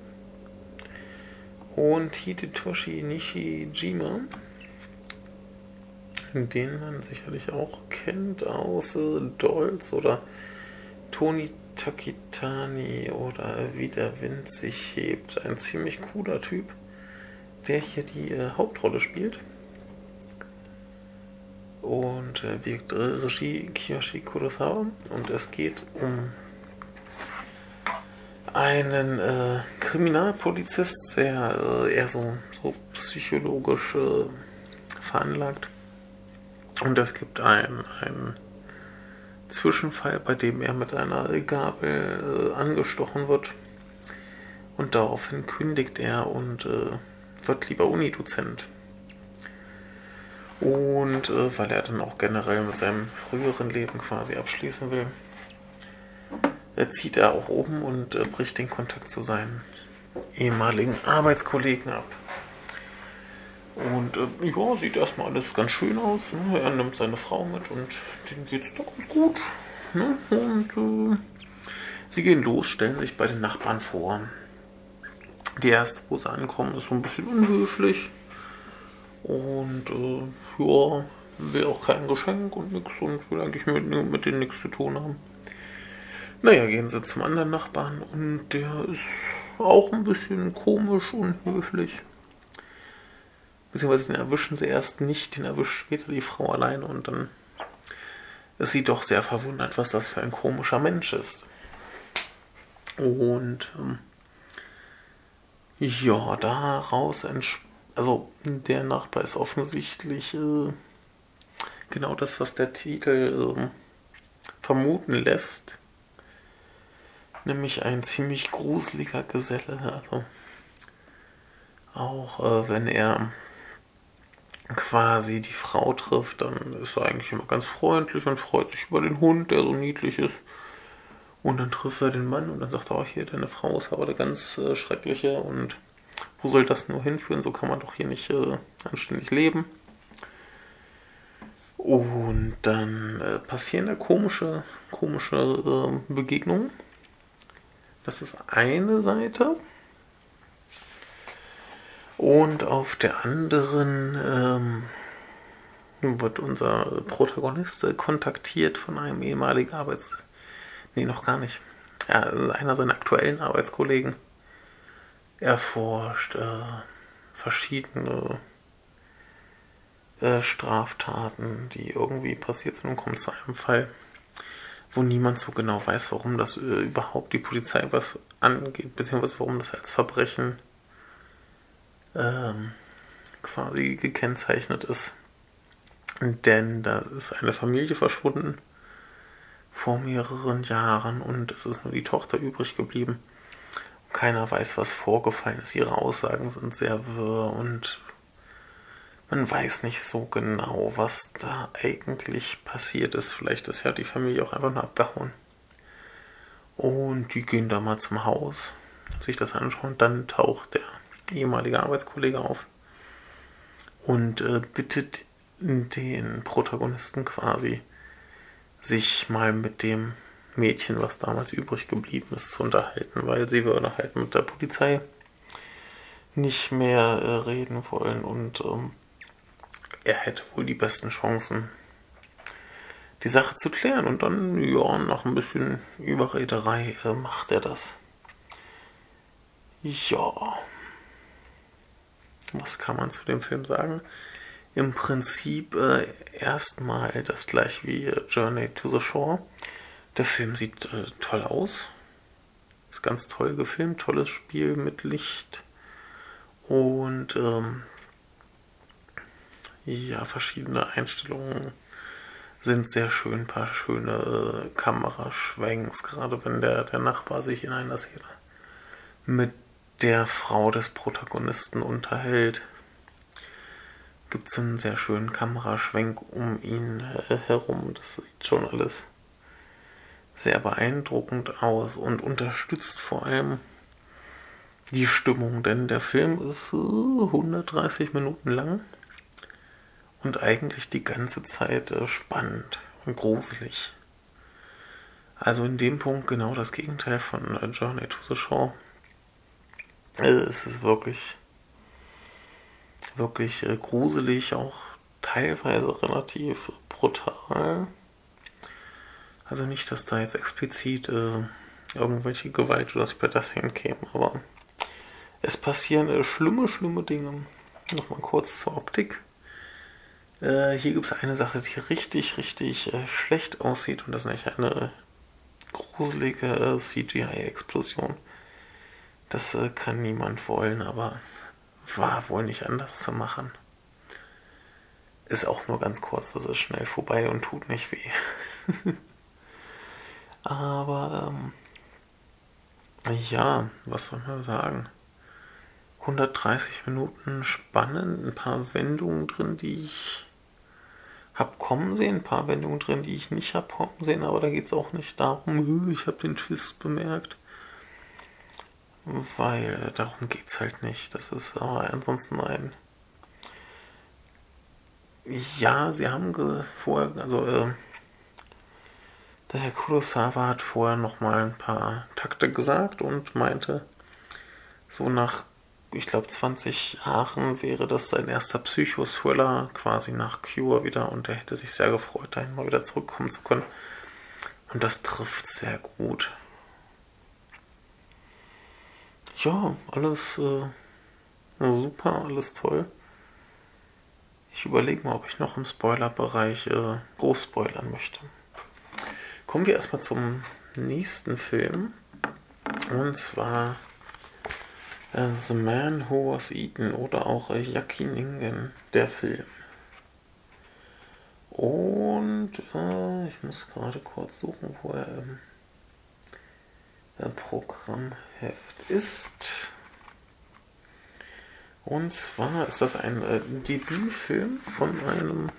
Und Hidetoshi Nishijima, den man sicherlich auch kennt aus Dolls oder Toni Takitani oder Wie der Wind sich hebt. Ein ziemlich cooler Typ, der hier die äh, Hauptrolle spielt und äh, wirkt Regie Kiyoshi Kurosawa und es geht um einen äh, Kriminalpolizist, der äh, eher so, so psychologisch äh, veranlagt und es gibt einen, einen Zwischenfall, bei dem er mit einer Gabel äh, angestochen wird und daraufhin kündigt er und äh, wird lieber Unidozent. Und äh, weil er dann auch generell mit seinem früheren Leben quasi abschließen will, äh, zieht er auch oben und äh, bricht den Kontakt zu seinen ehemaligen Arbeitskollegen ab. Und äh, ja, sieht erstmal alles ganz schön aus. Ne? Er nimmt seine Frau mit und denen geht's doch ganz gut. Ne? Und äh, Sie gehen los, stellen sich bei den Nachbarn vor. Die erste, wo sie ankommen, ist so ein bisschen unhöflich. Und äh, ja, will auch kein Geschenk und nix und will eigentlich mit, mit denen nichts zu tun haben. Naja, gehen sie zum anderen Nachbarn und der ist auch ein bisschen komisch, unhöflich. Beziehungsweise den erwischen sie erst nicht, den erwischt später die Frau alleine und dann ist sie doch sehr verwundert, was das für ein komischer Mensch ist. Und ähm, ja, daraus also der Nachbar ist offensichtlich äh, genau das, was der Titel äh, vermuten lässt. Nämlich ein ziemlich gruseliger Geselle. Also auch äh, wenn er quasi die Frau trifft, dann ist er eigentlich immer ganz freundlich und freut sich über den Hund, der so niedlich ist. Und dann trifft er den Mann und dann sagt er, oh, hier, deine Frau ist aber eine ganz äh, schreckliche und wo soll das nur hinführen? So kann man doch hier nicht äh, anständig leben. Und dann äh, passieren da komische, komische äh, Begegnungen. Das ist eine Seite. Und auf der anderen ähm, wird unser Protagonist äh, kontaktiert von einem ehemaligen Arbeits... Nee, noch gar nicht. Ja, einer seiner aktuellen Arbeitskollegen erforscht äh, verschiedene äh, Straftaten, die irgendwie passiert sind und kommt zu einem Fall, wo niemand so genau weiß, warum das äh, überhaupt die Polizei was angeht, beziehungsweise warum das als Verbrechen ähm, quasi gekennzeichnet ist. Denn da ist eine Familie verschwunden vor mehreren Jahren und es ist nur die Tochter übrig geblieben. Keiner weiß, was vorgefallen ist. Ihre Aussagen sind sehr wirr und man weiß nicht so genau, was da eigentlich passiert ist. Vielleicht ist ja die Familie auch einfach nur abgehauen. Und die gehen da mal zum Haus, sich das anschauen. Dann taucht der ehemaliger Arbeitskollege auf und äh, bittet den Protagonisten quasi, sich mal mit dem Mädchen, was damals übrig geblieben ist, zu unterhalten, weil sie würde halt mit der Polizei nicht mehr äh, reden wollen und ähm, er hätte wohl die besten Chancen, die Sache zu klären. Und dann, ja, nach ein bisschen Überrederei äh, macht er das. Ja. Was kann man zu dem Film sagen? Im Prinzip äh, erstmal das gleiche wie äh, Journey to the Shore. Der Film sieht äh, toll aus. Ist ganz toll gefilmt, tolles Spiel mit Licht. Und ähm, ja, verschiedene Einstellungen sind sehr schön. Ein paar schöne äh, Kameraschwenks, gerade wenn der, der Nachbar sich in einer Szene mit der Frau des Protagonisten unterhält, gibt es einen sehr schönen Kameraschwenk um ihn äh, herum. Das sieht schon alles sehr beeindruckend aus und unterstützt vor allem die Stimmung, denn der Film ist äh, 130 Minuten lang und eigentlich die ganze Zeit äh, spannend und gruselig. Also in dem Punkt genau das Gegenteil von äh, Journey to the Shore. Also es ist wirklich, wirklich äh, gruselig, auch teilweise relativ brutal. Also nicht, dass da jetzt explizit äh, irgendwelche Gewalt oder Splatter-Szenen kämen, aber es passieren äh, schlimme, schlimme Dinge. Nochmal kurz zur Optik. Äh, hier gibt es eine Sache, die richtig, richtig schlecht aussieht und das ist nämlich eine gruselige CGI-Explosion. Das äh, kann niemand wollen, aber war wohl nicht anders zu machen. Ist auch nur ganz kurz, das ist schnell vorbei und tut nicht weh. aber ähm, ja, was soll man sagen? 130 Minuten spannend, ein paar Wendungen drin, die ich hab kommen sehen, ein paar Wendungen drin, die ich nicht hab kommen sehen, aber da geht es auch nicht darum, ich habe den Twist bemerkt weil darum geht's halt nicht. Das ist aber ansonsten ein. Ja, sie haben vorher, also äh, Der Herr Kurosawa hat vorher noch mal ein paar Takte gesagt und meinte, so nach, ich glaube, 20 Jahren wäre das sein erster Psychothriller, quasi nach Cure wieder, und er hätte sich sehr gefreut, dahin mal wieder zurückkommen zu können. Und das trifft sehr gut. Ja, alles äh, super, alles toll. Ich überlege mal, ob ich noch im Spoilerbereich äh, groß spoilern möchte. Kommen wir erstmal zum nächsten Film. Und zwar äh, The Man Who Was Eaten oder auch äh, Jackie Ningen, der Film. Und äh, ich muss gerade kurz suchen, wo er im äh, Programmheft ist. Und zwar ist das ein äh, Debütfilm von einem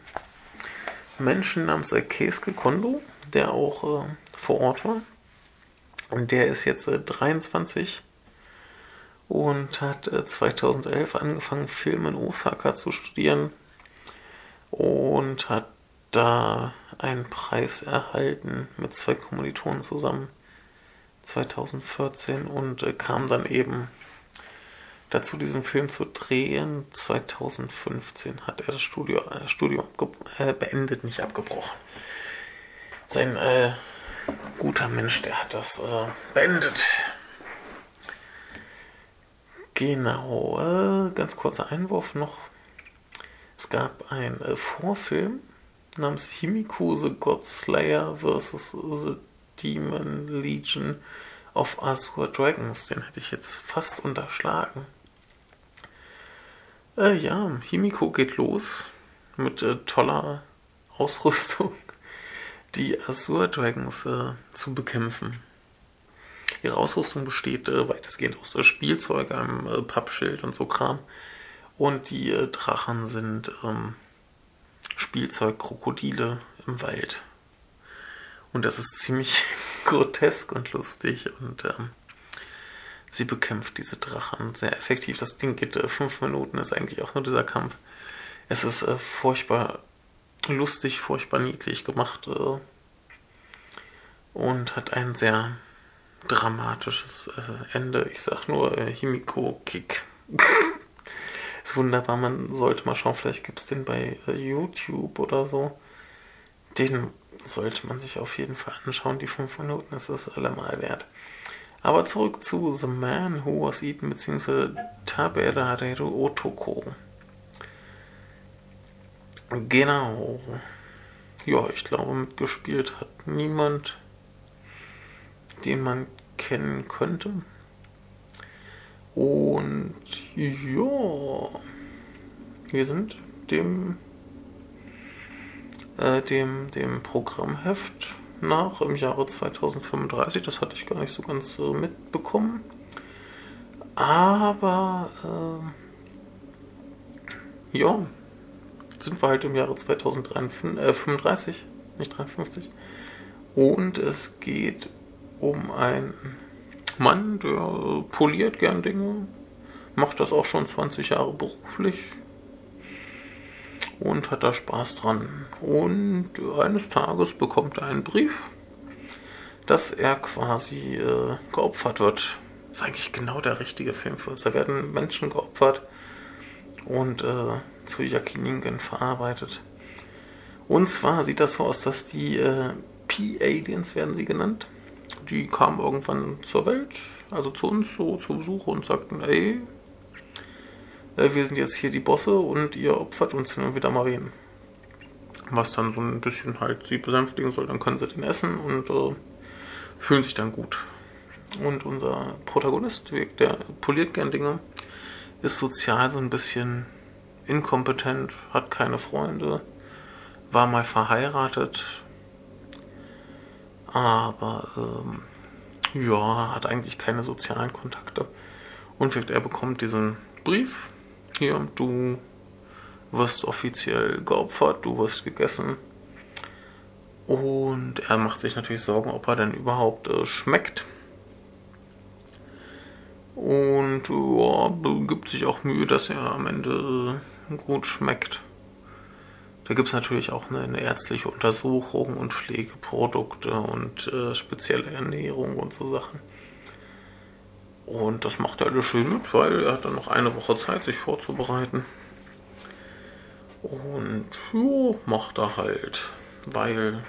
Menschen namens äh, Keisuke Kondo, der auch äh, vor Ort war. Und der ist jetzt äh, 23 und hat 2011 äh, angefangen, Film in Osaka zu studieren und hat da einen Preis erhalten mit zwei Kommilitonen zusammen 2014 und äh, kam dann eben dazu, diesen Film zu drehen. 2015 hat er das Studio, äh, Studium äh, beendet, nicht abgebrochen. Sein äh, guter Mensch, der hat das äh, beendet. Genau, äh, ganz kurzer Einwurf noch. Es gab einen äh, Vorfilm namens Himiko the God Slayer vs. The Demon Legion of Azure Dragons. Den hätte ich jetzt fast unterschlagen. Äh, ja, Himiko geht los mit äh, toller Ausrüstung, die Azure Dragons äh, zu bekämpfen. Ihre Ausrüstung besteht äh, weitestgehend aus äh, Spielzeug, einem äh, Pappschild und so Kram. Und die Drachen sind ähm, Spielzeugkrokodile im Wald. Und das ist ziemlich grotesk und lustig und ähm, sie bekämpft diese Drachen sehr effektiv. Das Ding geht äh, fünf Minuten, ist eigentlich auch nur dieser Kampf. Es ist äh, furchtbar lustig, furchtbar niedlich gemacht äh, und hat ein sehr dramatisches äh, Ende. Ich sag nur äh, Himiko Kick. ist wunderbar, man sollte mal schauen, vielleicht gibt es den bei äh, YouTube oder so. Den sollte man sich auf jeden Fall anschauen. Die fünf Minuten ist es allemal wert. Aber zurück zu The Man Who Was Eaten bzw. Taberareru Otoko. Genau. Ja, ich glaube, mitgespielt hat niemand, den man kennen könnte. Und ja, wir sind dem äh, dem, dem Programmheft nach im Jahre 2035. Das hatte ich gar nicht so ganz äh, mitbekommen. Aber äh, ja, sind wir halt im Jahre 2035, äh, nicht 53. Und es geht um einen Mann, der poliert gern Dinge, macht das auch schon 20 Jahre beruflich, und hat da Spaß dran. Und eines Tages bekommt er einen Brief, dass er quasi äh, geopfert wird. Ist eigentlich genau der richtige Film für uns. Da werden Menschen geopfert und äh, zu Yakiningen verarbeitet. Und zwar sieht das so aus, dass die äh, P-Aliens werden sie genannt. Die kamen irgendwann zur Welt, also zu uns so zu Besuch und sagten, ey, wir sind jetzt hier die Bosse und ihr opfert uns hin und wieder mal wen. Was dann so ein bisschen halt sie besänftigen soll, dann können sie den essen und äh, fühlen sich dann gut. Und unser Protagonist, der poliert gern Dinge, ist sozial so ein bisschen inkompetent, hat keine Freunde, war mal verheiratet, aber ähm, ja, hat eigentlich keine sozialen Kontakte. Und er bekommt diesen Brief hier, du wirst offiziell geopfert, du wirst gegessen. Und er macht sich natürlich Sorgen, ob er denn überhaupt äh, schmeckt. Und ja, gibt sich auch Mühe, dass er am Ende äh, gut schmeckt. Da gibt es natürlich auch eine, eine, ärztliche Untersuchung und Pflegeprodukte und äh, spezielle Ernährung und so Sachen. Und das macht er alles schön mit, weil er hat dann noch eine Woche Zeit, sich vorzubereiten. Und ja, macht er halt, weil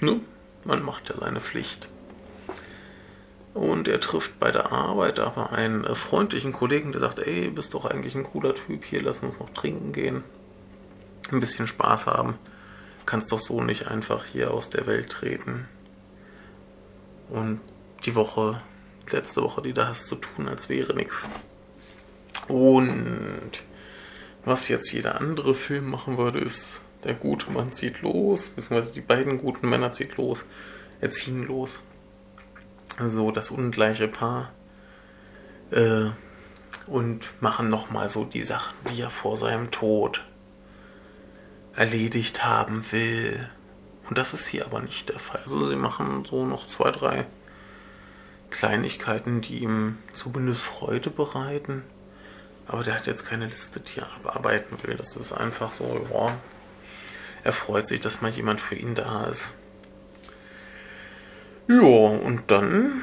ne, man macht ja seine Pflicht. Und er trifft bei der Arbeit aber einen äh, freundlichen Kollegen, der sagt, ey, bist doch eigentlich ein cooler Typ, hier lass uns noch trinken gehen. Ein bisschen Spaß haben. Kannst doch so nicht einfach hier aus der Welt treten. Und die Woche, letzte Woche, die da hast zu tun, als wäre nichts. Und was jetzt jeder andere Film machen würde, ist, der gute Mann zieht los, beziehungsweise die beiden guten Männer zieht los, er ziehen los so das ungleiche Paar äh, und machen nochmal so die Sachen, die er vor seinem Tod erledigt haben will. Und das ist hier aber nicht der Fall. Also sie machen so noch zwei, drei Kleinigkeiten, die ihm zumindest Freude bereiten. Aber der hat jetzt keine Liste, die er abarbeiten will. Das ist einfach so, ja, er freut sich, dass mal jemand für ihn da ist. Ja, und dann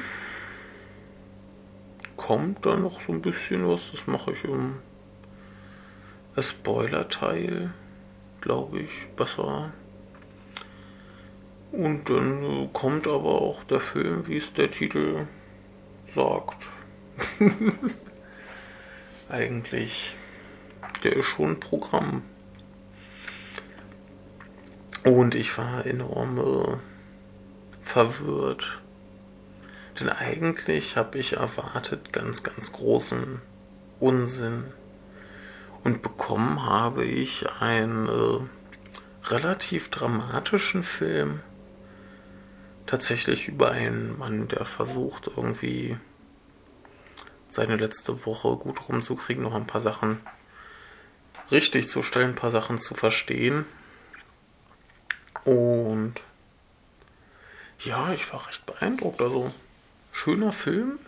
kommt da noch so ein bisschen was. Das mache ich im Spoiler-Teil, glaube ich, besser. Und dann kommt aber auch der Film, wie es der Titel sagt. Eigentlich, der ist schon Programm. Und ich war enorm äh, verwirrt. Denn eigentlich habe ich erwartet ganz, ganz großen Unsinn. Und bekommen habe ich einen äh, relativ dramatischen Film. Tatsächlich über einen Mann, der versucht, irgendwie seine letzte Woche gut rumzukriegen, noch ein paar Sachen richtig zu stellen, ein paar Sachen zu verstehen. Und ja, ich war recht beeindruckt. Also, schöner Film.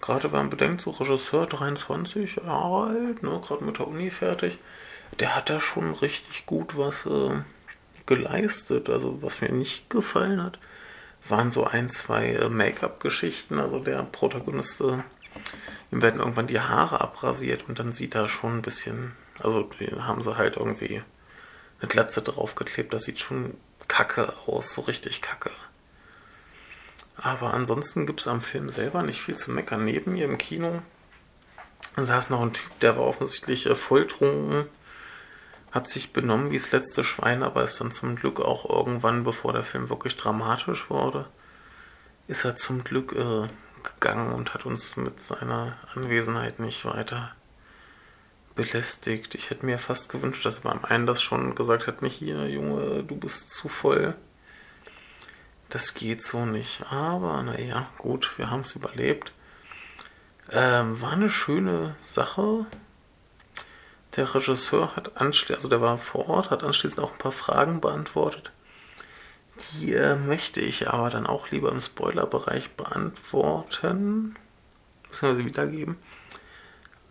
Gerade wenn man bedenkt, so Regisseur 23 Jahre alt, ne, gerade mit der Uni fertig, der hat da schon richtig gut was äh, geleistet. Also, was mir nicht gefallen hat, waren so ein, zwei äh, Make-up-Geschichten. Also, der Protagonist, äh, ihm werden irgendwann die Haare abrasiert und dann sieht er schon ein bisschen, also, haben sie halt irgendwie eine Glatze draufgeklebt. Das sieht schon kacke aus, so richtig kacke. Aber ansonsten gibt es am Film selber nicht viel zu meckern. Neben mir im Kino saß noch ein Typ, der war offensichtlich äh, volltrunken, hat sich benommen wie das letzte Schwein, aber ist dann zum Glück auch irgendwann, bevor der Film wirklich dramatisch wurde, ist er zum Glück äh, gegangen und hat uns mit seiner Anwesenheit nicht weiter belästigt. Ich hätte mir fast gewünscht, dass beim einen das schon gesagt hat, nicht hier, Junge, du bist zu voll. Das geht so nicht. Aber naja, gut, wir haben es überlebt. Ähm, war eine schöne Sache. Der Regisseur hat anschließend, also der war vor Ort, hat anschließend auch ein paar Fragen beantwortet. Die äh, möchte ich aber dann auch lieber im Spoilerbereich beantworten, beziehungsweise wiedergeben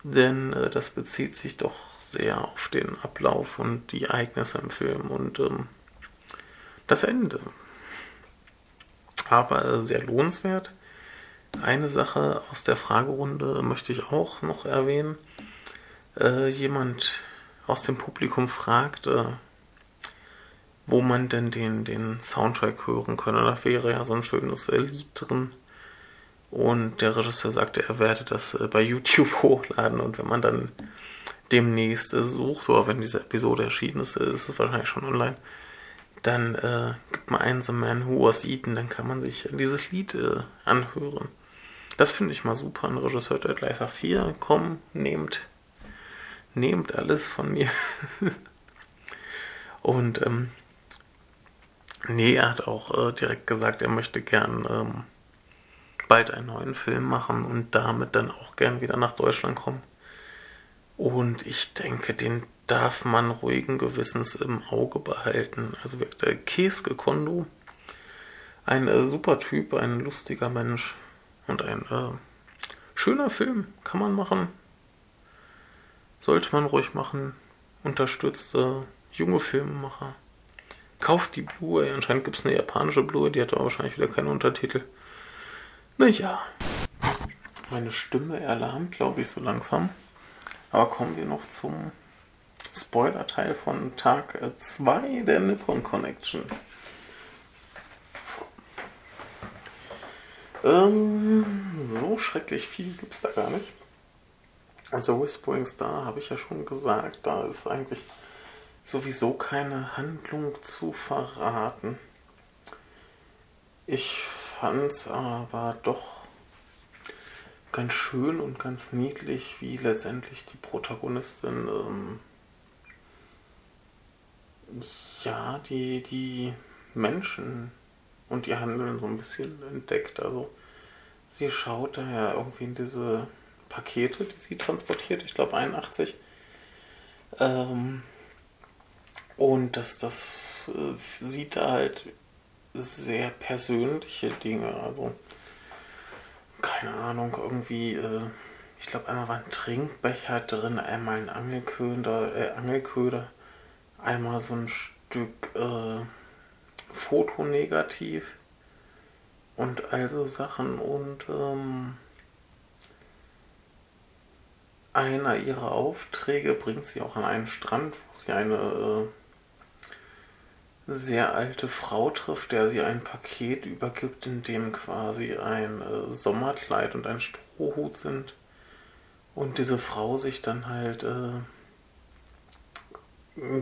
denn äh, das bezieht sich doch sehr auf den Ablauf und die Ereignisse im Film und ähm, das Ende. Aber äh, sehr lohnenswert. Eine Sache aus der Fragerunde möchte ich auch noch erwähnen. Äh, jemand aus dem Publikum fragt, äh, wo man denn den, den Soundtrack hören könne. Da wäre ja so ein schönes Lied drin und der Regisseur sagte, er werde das äh, bei YouTube hochladen. Und wenn man dann demnächst äh, sucht, oder wenn diese Episode erschienen ist, ist es wahrscheinlich schon online, dann äh, gibt man einen The Man Who Was Eaten, dann kann man sich dieses Lied äh, anhören. Das finde ich mal super. Ein Regisseur, der gleich sagt, hier, komm, nehmt, nehmt alles von mir. Und ähm, nee, er hat auch äh, direkt gesagt, er möchte gern ähm, bald einen neuen Film machen und damit dann auch gern wieder nach Deutschland kommen. Und ich denke, den darf man ruhigen Gewissens im Auge behalten. Also der Keske Kondo, ein äh, super Typ, ein lustiger Mensch und ein äh, schöner Film, kann man machen. Sollte man ruhig machen. Unterstützt äh, junge Filmemacher. Kauft die Blu-ray. Anscheinend gibt es eine japanische Blu-ray, die hat aber wahrscheinlich wieder keine Untertitel. Naja. Meine Stimme erlahmt, glaube ich, so langsam. Aber kommen wir noch zum Spoiler-Teil von Tag 2 der Nippon Connection. Ähm, so schrecklich viel gibt es da gar nicht. Also Whispering Star habe ich ja schon gesagt, da ist eigentlich sowieso keine Handlung zu verraten. Ich fand es aber doch ganz schön und ganz niedlich, wie letztendlich die Protagonistin ähm, ja, die, die Menschen und ihr Handeln so ein bisschen entdeckt. Also sie schaut da ja irgendwie in diese Pakete, die sie transportiert, ich glaube 81. Ähm, und dass das äh, sieht da halt sehr persönliche Dinge. Also keine Ahnung, irgendwie, äh, ich glaube einmal war ein Trinkbecher drin, einmal ein Angelköder, äh, Angelköder, einmal so ein Stück äh, Fotonegativ und also Sachen und ähm, einer ihrer Aufträge bringt sie auch an einen Strand, wo sie eine äh, sehr alte Frau trifft, der sie ein Paket übergibt, in dem quasi ein äh, Sommerkleid und ein Strohhut sind. Und diese Frau sich dann halt, äh,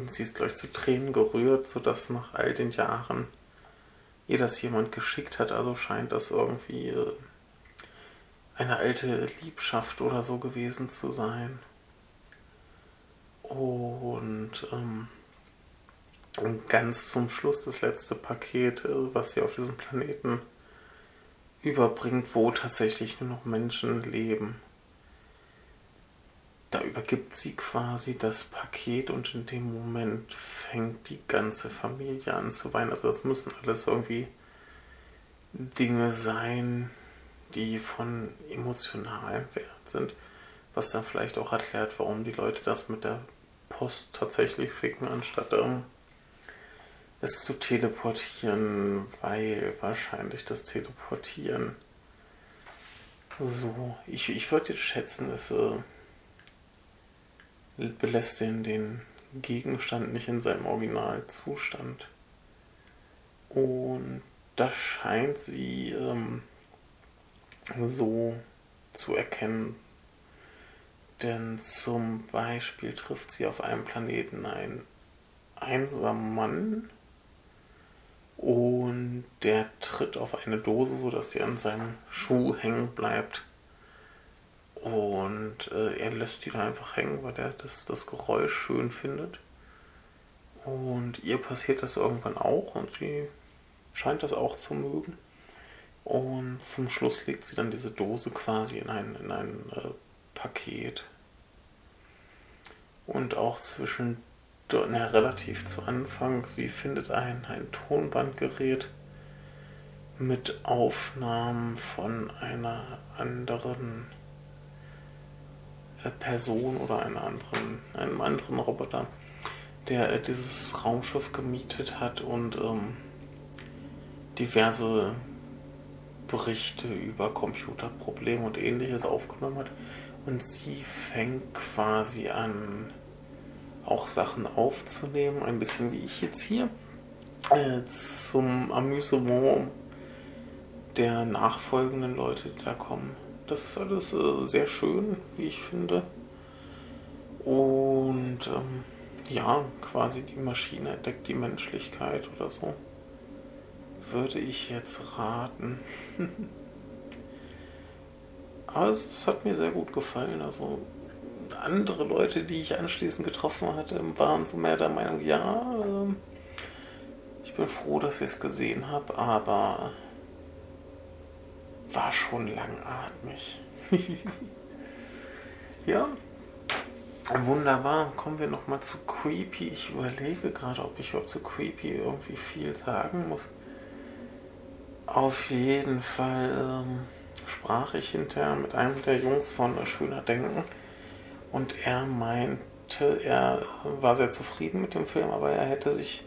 sie ist gleich zu Tränen gerührt, sodass nach all den Jahren ihr das jemand geschickt hat. Also scheint das irgendwie äh, eine alte Liebschaft oder so gewesen zu sein. Und ähm, ganz zum Schluss das letzte Paket, äh, was sie auf diesem Planeten überbringt, wo tatsächlich nur noch Menschen leben. Da übergibt sie quasi das Paket und in dem Moment fängt die ganze Familie an zu weinen. Also das müssen alles irgendwie Dinge sein, die von emotionalem Wert sind, was dann vielleicht auch erklärt, warum die Leute das mit der Post tatsächlich schicken, anstatt ähm, es zu teleportieren, weil wahrscheinlich das Teleportieren so, ich, ich würde jetzt schätzen, es äh, belässt den, den Gegenstand nicht in seinem Originalzustand. Und das scheint sie ähm, so zu erkennen. Denn zum Beispiel trifft sie auf einem Planeten einen einsamen Mann, und der tritt auf eine Dose, sodass sie an seinem Schuh hängen bleibt. Und äh, er lässt die da einfach hängen, weil er das, das Geräusch schön findet. Und ihr passiert das irgendwann auch und sie scheint das auch zu mögen. Und zum Schluss legt sie dann diese Dose quasi in ein, in ein äh, Paket. Und auch zwischen na, relativ zu Anfang. Sie findet ein, ein Tonbandgerät mit Aufnahmen von einer anderen äh, Person oder einer anderen, einem anderen Roboter, der äh, dieses Raumschiff gemietet hat und ähm, diverse Berichte über Computerprobleme und ähnliches aufgenommen hat. Und sie fängt quasi an, auch Sachen aufzunehmen, ein bisschen wie ich jetzt hier, äh, zum Amüsement der nachfolgenden Leute, die da kommen. Das ist alles äh, sehr schön, wie ich finde. Und ähm, ja, quasi die Maschine entdeckt die Menschlichkeit oder so. Würde ich jetzt raten. Aber es, hat mir sehr gut gefallen. Also andere Leute, die ich anschließend getroffen hatte, waren so mehr der Meinung, ja, äh, ich bin froh, dass ich es gesehen habe, aber war schon langatmig. ja, wunderbar. Kommen wir nochmal zu Creepy. Ich überlege gerade, ob ich überhaupt zu Creepy irgendwie viel sagen muss. Auf jeden Fall ähm, sprach ich hinterher mit einem der Jungs von Schöner Denken und er meint, meinte, er war sehr zufrieden mit dem Film, aber er hätte sich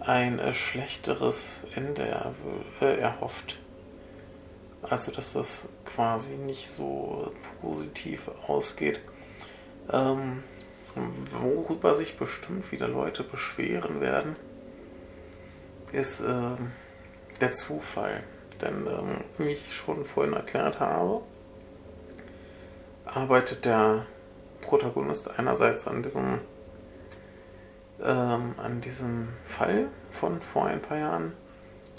ein äh, schlechteres Ende er, äh, erhofft. Also, dass das quasi nicht so positiv ausgeht. Ähm, worüber sich bestimmt wieder Leute beschweren werden, ist äh, der Zufall. Denn, ähm, wie ich schon vorhin erklärt habe, arbeitet der Protagonist einerseits an diesem ähm, an diesem Fall von vor ein paar Jahren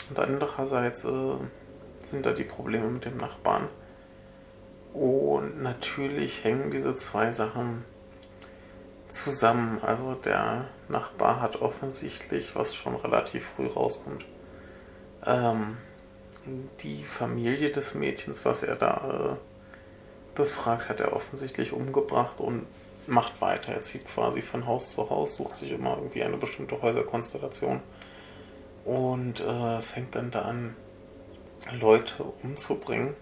und andererseits äh, sind da die Probleme mit dem Nachbarn. Und natürlich hängen diese zwei Sachen zusammen. Also der Nachbar hat offensichtlich, was schon relativ früh rauskommt, ähm, die Familie des Mädchens, was er da äh, befragt, hat er offensichtlich umgebracht und macht weiter. Er zieht quasi von Haus zu Haus, sucht sich immer irgendwie eine bestimmte Häuserkonstellation und äh, fängt dann da an, Leute umzubringen.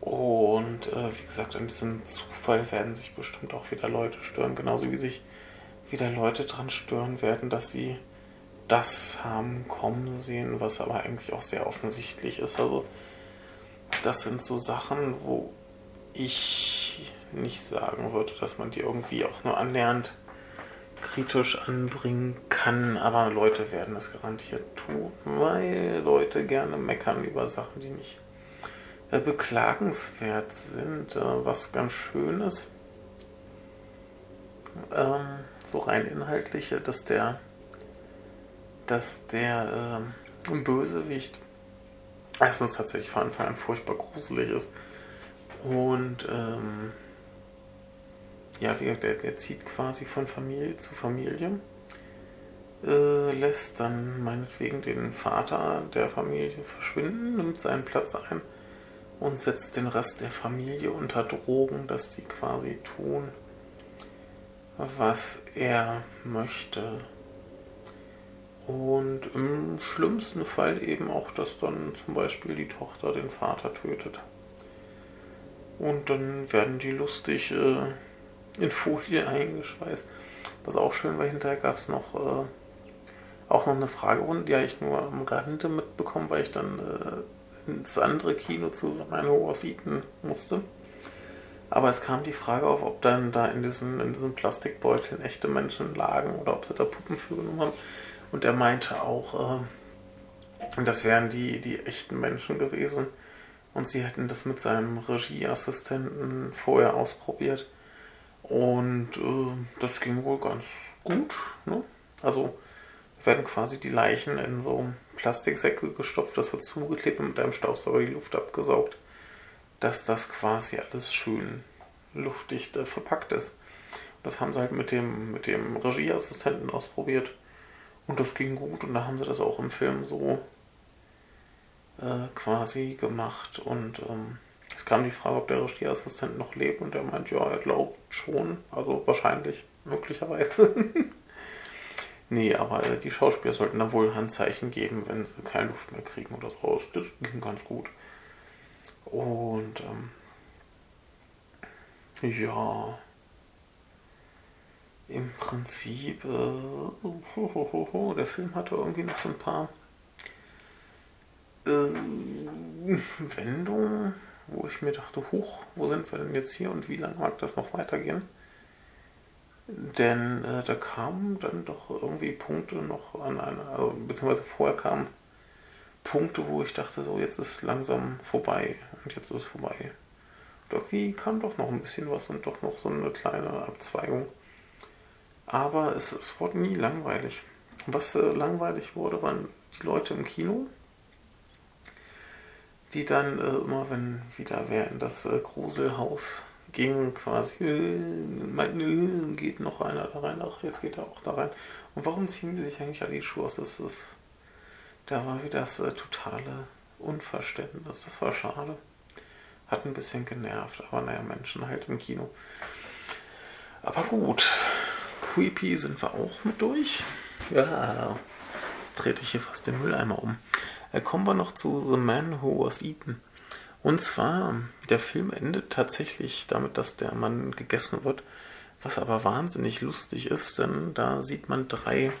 Und äh, wie gesagt, an diesem Zufall werden sich bestimmt auch wieder Leute stören, genauso wie sich wieder Leute dran stören werden, dass sie das haben kommen sehen, was aber eigentlich auch sehr offensichtlich ist. Also das sind so Sachen, wo ich nicht sagen würde, dass man die irgendwie auch nur annähernd kritisch anbringen kann, aber Leute werden es garantiert tun, weil Leute gerne meckern über Sachen, die nicht äh, beklagenswert sind, äh, was ganz schön ist. Ähm, so rein inhaltliche, dass der dass der äh, Bösewicht erstens tatsächlich von Anfang an furchtbar gruselig ist und ähm, ja, der, der zieht quasi von Familie zu Familie, äh, lässt dann meinetwegen den Vater der Familie verschwinden, nimmt seinen Platz ein und setzt den Rest der Familie unter Drogen, dass die quasi tun, was er möchte. Und im schlimmsten Fall eben auch, dass dann zum Beispiel die Tochter den Vater tötet. Und dann werden die lustig äh, in Folie eingeschweißt. Was auch schön war, hinterher gab es noch äh, auch noch eine Fragerunde, die habe ich nur am Rande mitbekommen, weil ich dann äh, ins andere Kino zu meinen Horror musste. Aber es kam die Frage auf, ob dann da in diesen, in diesen Plastikbeuteln echte Menschen lagen oder ob sie da Puppen für genommen haben. Und er meinte auch, äh, das wären die, die echten Menschen gewesen. Und sie hätten das mit seinem Regieassistenten vorher ausprobiert. Und äh, das ging wohl ganz gut. Ne? Also werden quasi die Leichen in so Plastiksäcke gestopft, das wird zugeklebt und mit einem Staubsauger die Luft abgesaugt, dass das quasi alles schön luftdicht äh, verpackt ist. Das haben sie halt mit dem, mit dem Regieassistenten ausprobiert und das ging gut und da haben sie das auch im Film so äh, quasi gemacht und ähm, es kam die Frage, ob der Regieassistent noch lebt und er meint, ja, er glaubt schon. Also wahrscheinlich, möglicherweise. nee, aber äh, die Schauspieler sollten da wohl Handzeichen geben, wenn sie keine Luft mehr kriegen oder so. Das ging ganz gut. Und ähm, ja, im Prinzip, äh, ho, ho, ho, der Film hatte irgendwie noch so ein paar äh, Wendungen wo ich mir dachte, huch, wo sind wir denn jetzt hier und wie lange mag das noch weitergehen? Denn äh, da kamen dann doch irgendwie Punkte noch an einer, also, beziehungsweise vorher kamen Punkte, wo ich dachte, so jetzt ist langsam vorbei und jetzt ist vorbei. Und irgendwie kam doch noch ein bisschen was und doch noch so eine kleine Abzweigung. Aber es, es wurde nie langweilig. Was äh, langweilig wurde, waren die Leute im Kino, die dann äh, immer, wenn wieder wer in das äh, Gruselhaus ging, quasi, äh, meinten, äh, geht noch einer da rein, ach, jetzt geht er auch da rein. Und warum ziehen die sich eigentlich alle die Schuhe aus? Das ist, da war wieder das äh, totale Unverständnis. Das war schade. Hat ein bisschen genervt, aber naja, Menschen halt im Kino. Aber gut, creepy sind wir auch mit durch. Ja, jetzt trete ich hier fast den Mülleimer um. Äh, kommen wir noch zu The Man Who Was Eaten. Und zwar, der Film endet tatsächlich damit, dass der Mann gegessen wird, was aber wahnsinnig lustig ist, denn da sieht man drei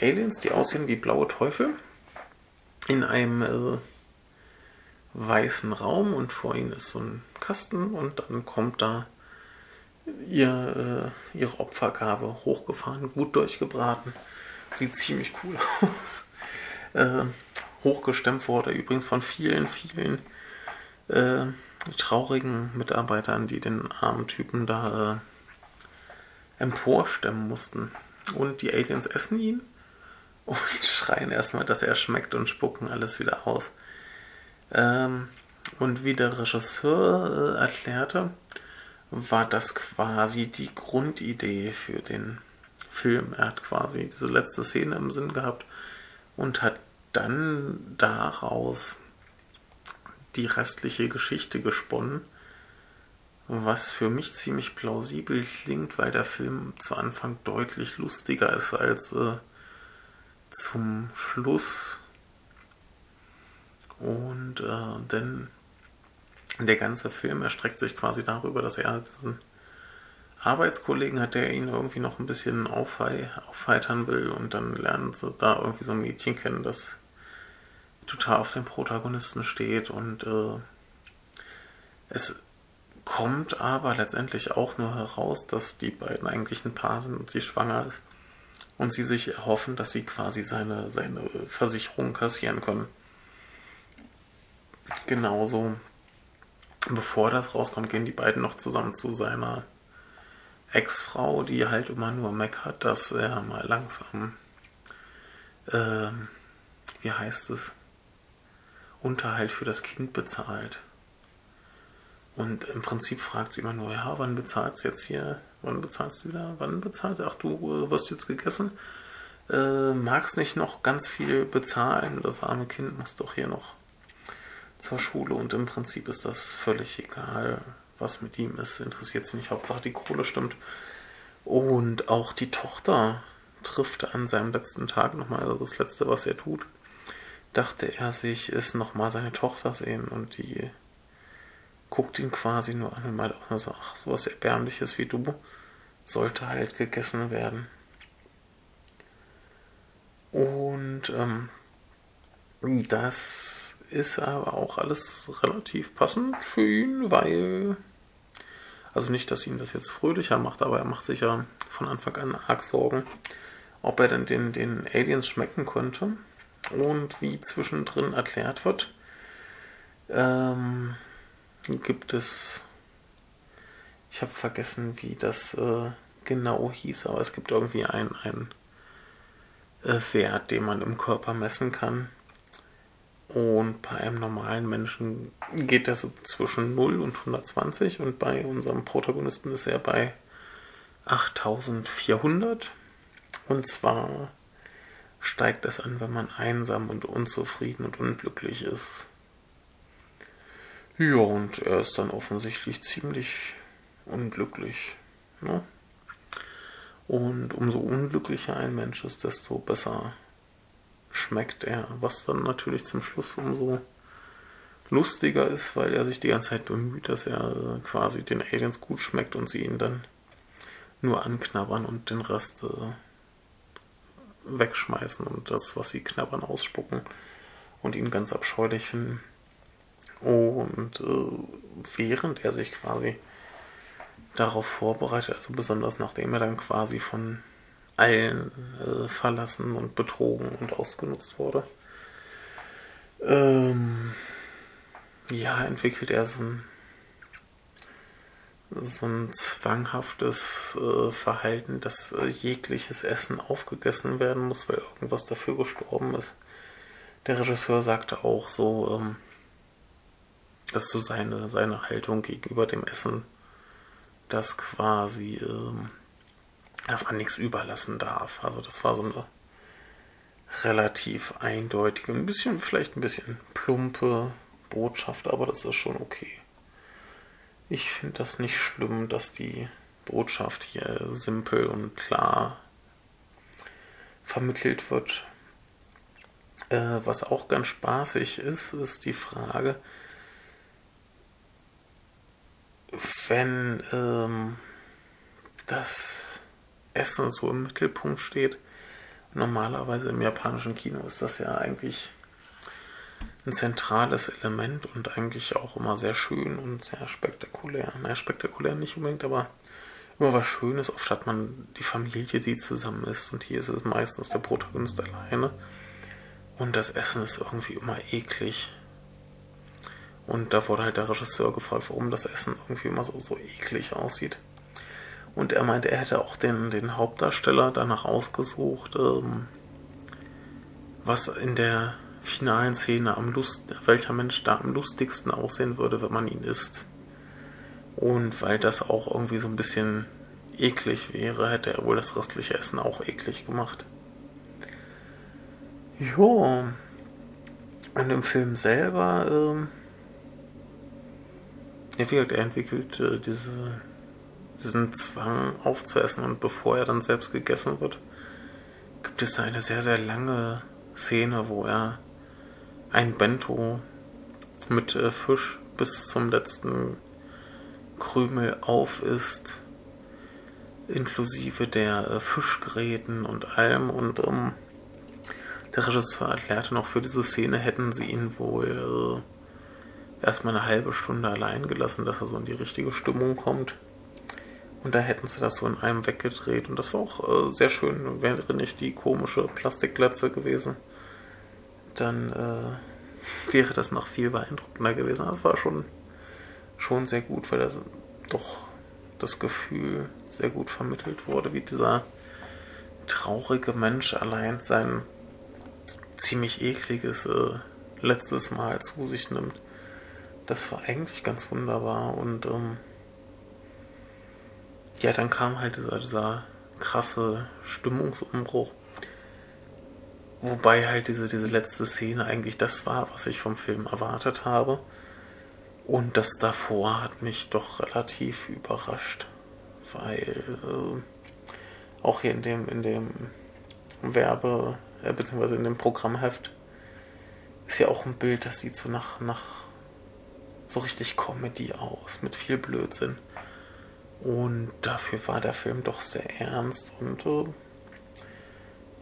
Aliens, die aussehen wie blaue Teufel, in einem äh, weißen Raum und vor ihnen ist so ein Kasten und dann kommt da ihr, äh, ihre Opfergabe hochgefahren, gut durchgebraten. Sieht ziemlich cool aus. Äh, hochgestemmt wurde übrigens von vielen, vielen äh, traurigen Mitarbeitern, die den armen Typen da äh, emporstemmen mussten. Und die Aliens essen ihn und schreien erstmal, dass er schmeckt und spucken alles wieder aus. Ähm, und wie der Regisseur äh, erklärte, war das quasi die Grundidee für den Film. Er hat quasi diese letzte Szene im Sinn gehabt und hat dann daraus die restliche Geschichte gesponnen, was für mich ziemlich plausibel klingt, weil der Film zu Anfang deutlich lustiger ist als äh, zum Schluss. Und äh, denn der ganze Film erstreckt sich quasi darüber, dass er diesen Arbeitskollegen hat, der ihn irgendwie noch ein bisschen aufhe aufheitern will und dann lernen sie da irgendwie so ein Mädchen kennen, das total auf den Protagonisten steht und äh, es kommt aber letztendlich auch nur heraus, dass die beiden eigentlich ein Paar sind und sie schwanger ist und sie sich erhoffen, dass sie quasi seine, seine Versicherung kassieren können. Genauso, bevor das rauskommt, gehen die beiden noch zusammen zu seiner Ex-Frau, die halt immer nur meckert, dass er mal langsam, äh, wie heißt es, Unterhalt für das Kind bezahlt. Und im Prinzip fragt sie immer nur, ja, wann bezahlst du jetzt hier? Wann bezahlst du wieder? Wann bezahlst du? Ach, du äh, wirst jetzt gegessen? Äh, magst nicht noch ganz viel bezahlen? Das arme Kind muss doch hier noch zur Schule. Und im Prinzip ist das völlig egal, was mit ihm ist. Interessiert sie nicht. Hauptsache die Kohle stimmt. Und auch die Tochter trifft an seinem letzten Tag nochmal, also das Letzte, was er tut, dachte er sich, ist nochmal seine Tochter sehen und die guckt ihn quasi nur an und meint auch nur so, ach, sowas Erbärmliches wie du sollte halt gegessen werden. Und ähm, das ist aber auch alles relativ passend für ihn, weil, also nicht, dass ihn das jetzt fröhlicher macht, aber er macht sich ja von Anfang an arg Sorgen, ob er denn den, den Aliens schmecken könnte und wie zwischendrin erklärt wird, ähm, gibt es, ich habe vergessen, wie das äh, genau hieß, aber es gibt irgendwie einen, äh, Wert, den man im Körper messen kann. Und bei einem normalen Menschen geht der so zwischen 0 und 120 und bei unserem Protagonisten ist er bei 8400. Und zwar steigt es an, wenn man einsam und unzufrieden und unglücklich ist. Ja, und er ist dann offensichtlich ziemlich unglücklich. Ne? Und umso unglücklicher ein Mensch ist, desto besser schmeckt er. Was dann natürlich zum Schluss umso lustiger ist, weil er sich die ganze Zeit bemüht, dass er quasi den Aliens gut schmeckt und sie ihn dann nur anknabbern und den Rest äh, wegschmeißen und das, was sie knabbern, ausspucken und ihn ganz abscheulich finden. Und äh, während er sich quasi darauf vorbereitet, also besonders nachdem er dann quasi von allen äh, verlassen und betrogen und ausgenutzt wurde, ähm, ja, entwickelt er so ein so ein zwanghaftes äh, Verhalten, dass äh, jegliches Essen aufgegessen werden muss, weil irgendwas dafür gestorben ist. Der Regisseur sagte auch so, ähm, dass so seine, seine Haltung gegenüber dem Essen, dass quasi, ähm, dass man nichts überlassen darf. Also das war so eine relativ eindeutige, ein bisschen, vielleicht ein bisschen plumpe Botschaft, aber das ist schon okay. Ich finde das nicht schlimm, dass die Botschaft hier simpel und klar vermittelt wird. Äh, was auch ganz spaßig ist, ist die Frage, wenn ähm, das Essen so im Mittelpunkt steht. Normalerweise im japanischen Kino ist das ja eigentlich ein zentrales Element und eigentlich auch immer sehr schön und sehr spektakulär. Naja, spektakulär nicht unbedingt, aber immer was Schönes. Oft hat man die Familie, die zusammen ist und hier ist es meistens der Protagonist alleine. Und das Essen ist irgendwie immer eklig. Und da wurde halt der Regisseur gefragt, warum das Essen irgendwie immer so, so eklig aussieht. Und er meinte, er hätte auch den, den Hauptdarsteller danach ausgesucht, ähm, was in der finalen Szene am Lust, welcher Mensch da am lustigsten aussehen würde, wenn man ihn isst. Und weil das auch irgendwie so ein bisschen eklig wäre, hätte er wohl das restliche Essen auch eklig gemacht. Jo. Und im Film selber, ähm, ja, wie gesagt, er entwickelt äh, diese, diesen Zwang aufzuessen und bevor er dann selbst gegessen wird, gibt es da eine sehr, sehr lange Szene, wo er ein Bento mit äh, Fisch bis zum letzten Krümel auf ist, inklusive der äh, Fischgräten und allem. Und ähm, der Regisseur erklärte noch, für diese Szene hätten sie ihn wohl äh, erstmal eine halbe Stunde allein gelassen, dass er so in die richtige Stimmung kommt. Und da hätten sie das so in einem weggedreht. Und das war auch äh, sehr schön, wäre nicht die komische Plastikglatze gewesen dann äh, wäre das noch viel beeindruckender gewesen. Das war schon, schon sehr gut, weil das doch das Gefühl sehr gut vermittelt wurde, wie dieser traurige Mensch allein sein ziemlich ekliges äh, letztes Mal zu sich nimmt. Das war eigentlich ganz wunderbar und ähm, ja, dann kam halt dieser, dieser krasse Stimmungsumbruch Wobei halt diese, diese letzte Szene eigentlich das war, was ich vom Film erwartet habe. Und das davor hat mich doch relativ überrascht. Weil äh, auch hier in dem, in dem Werbe, äh, beziehungsweise in dem Programmheft ist ja auch ein Bild, das sieht so nach, nach so richtig Comedy aus, mit viel Blödsinn. Und dafür war der Film doch sehr ernst und äh,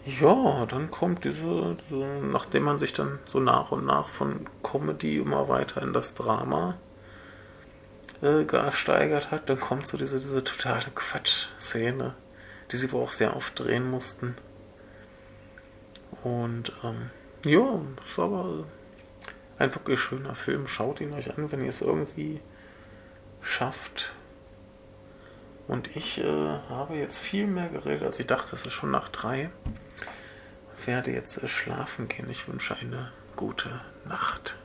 ja, dann kommt diese, diese, nachdem man sich dann so nach und nach von Comedy immer weiter in das Drama äh, gesteigert hat, dann kommt so diese, diese totale Quatsch-Szene, die sie wohl auch sehr oft drehen mussten. Und ähm, ja, war aber ein wirklich schöner Film. Schaut ihn euch an, wenn ihr es irgendwie schafft. Und ich äh, habe jetzt viel mehr geredet, als ich dachte. Es ist schon nach drei werde jetzt schlafen gehen. Ich wünsche eine gute Nacht.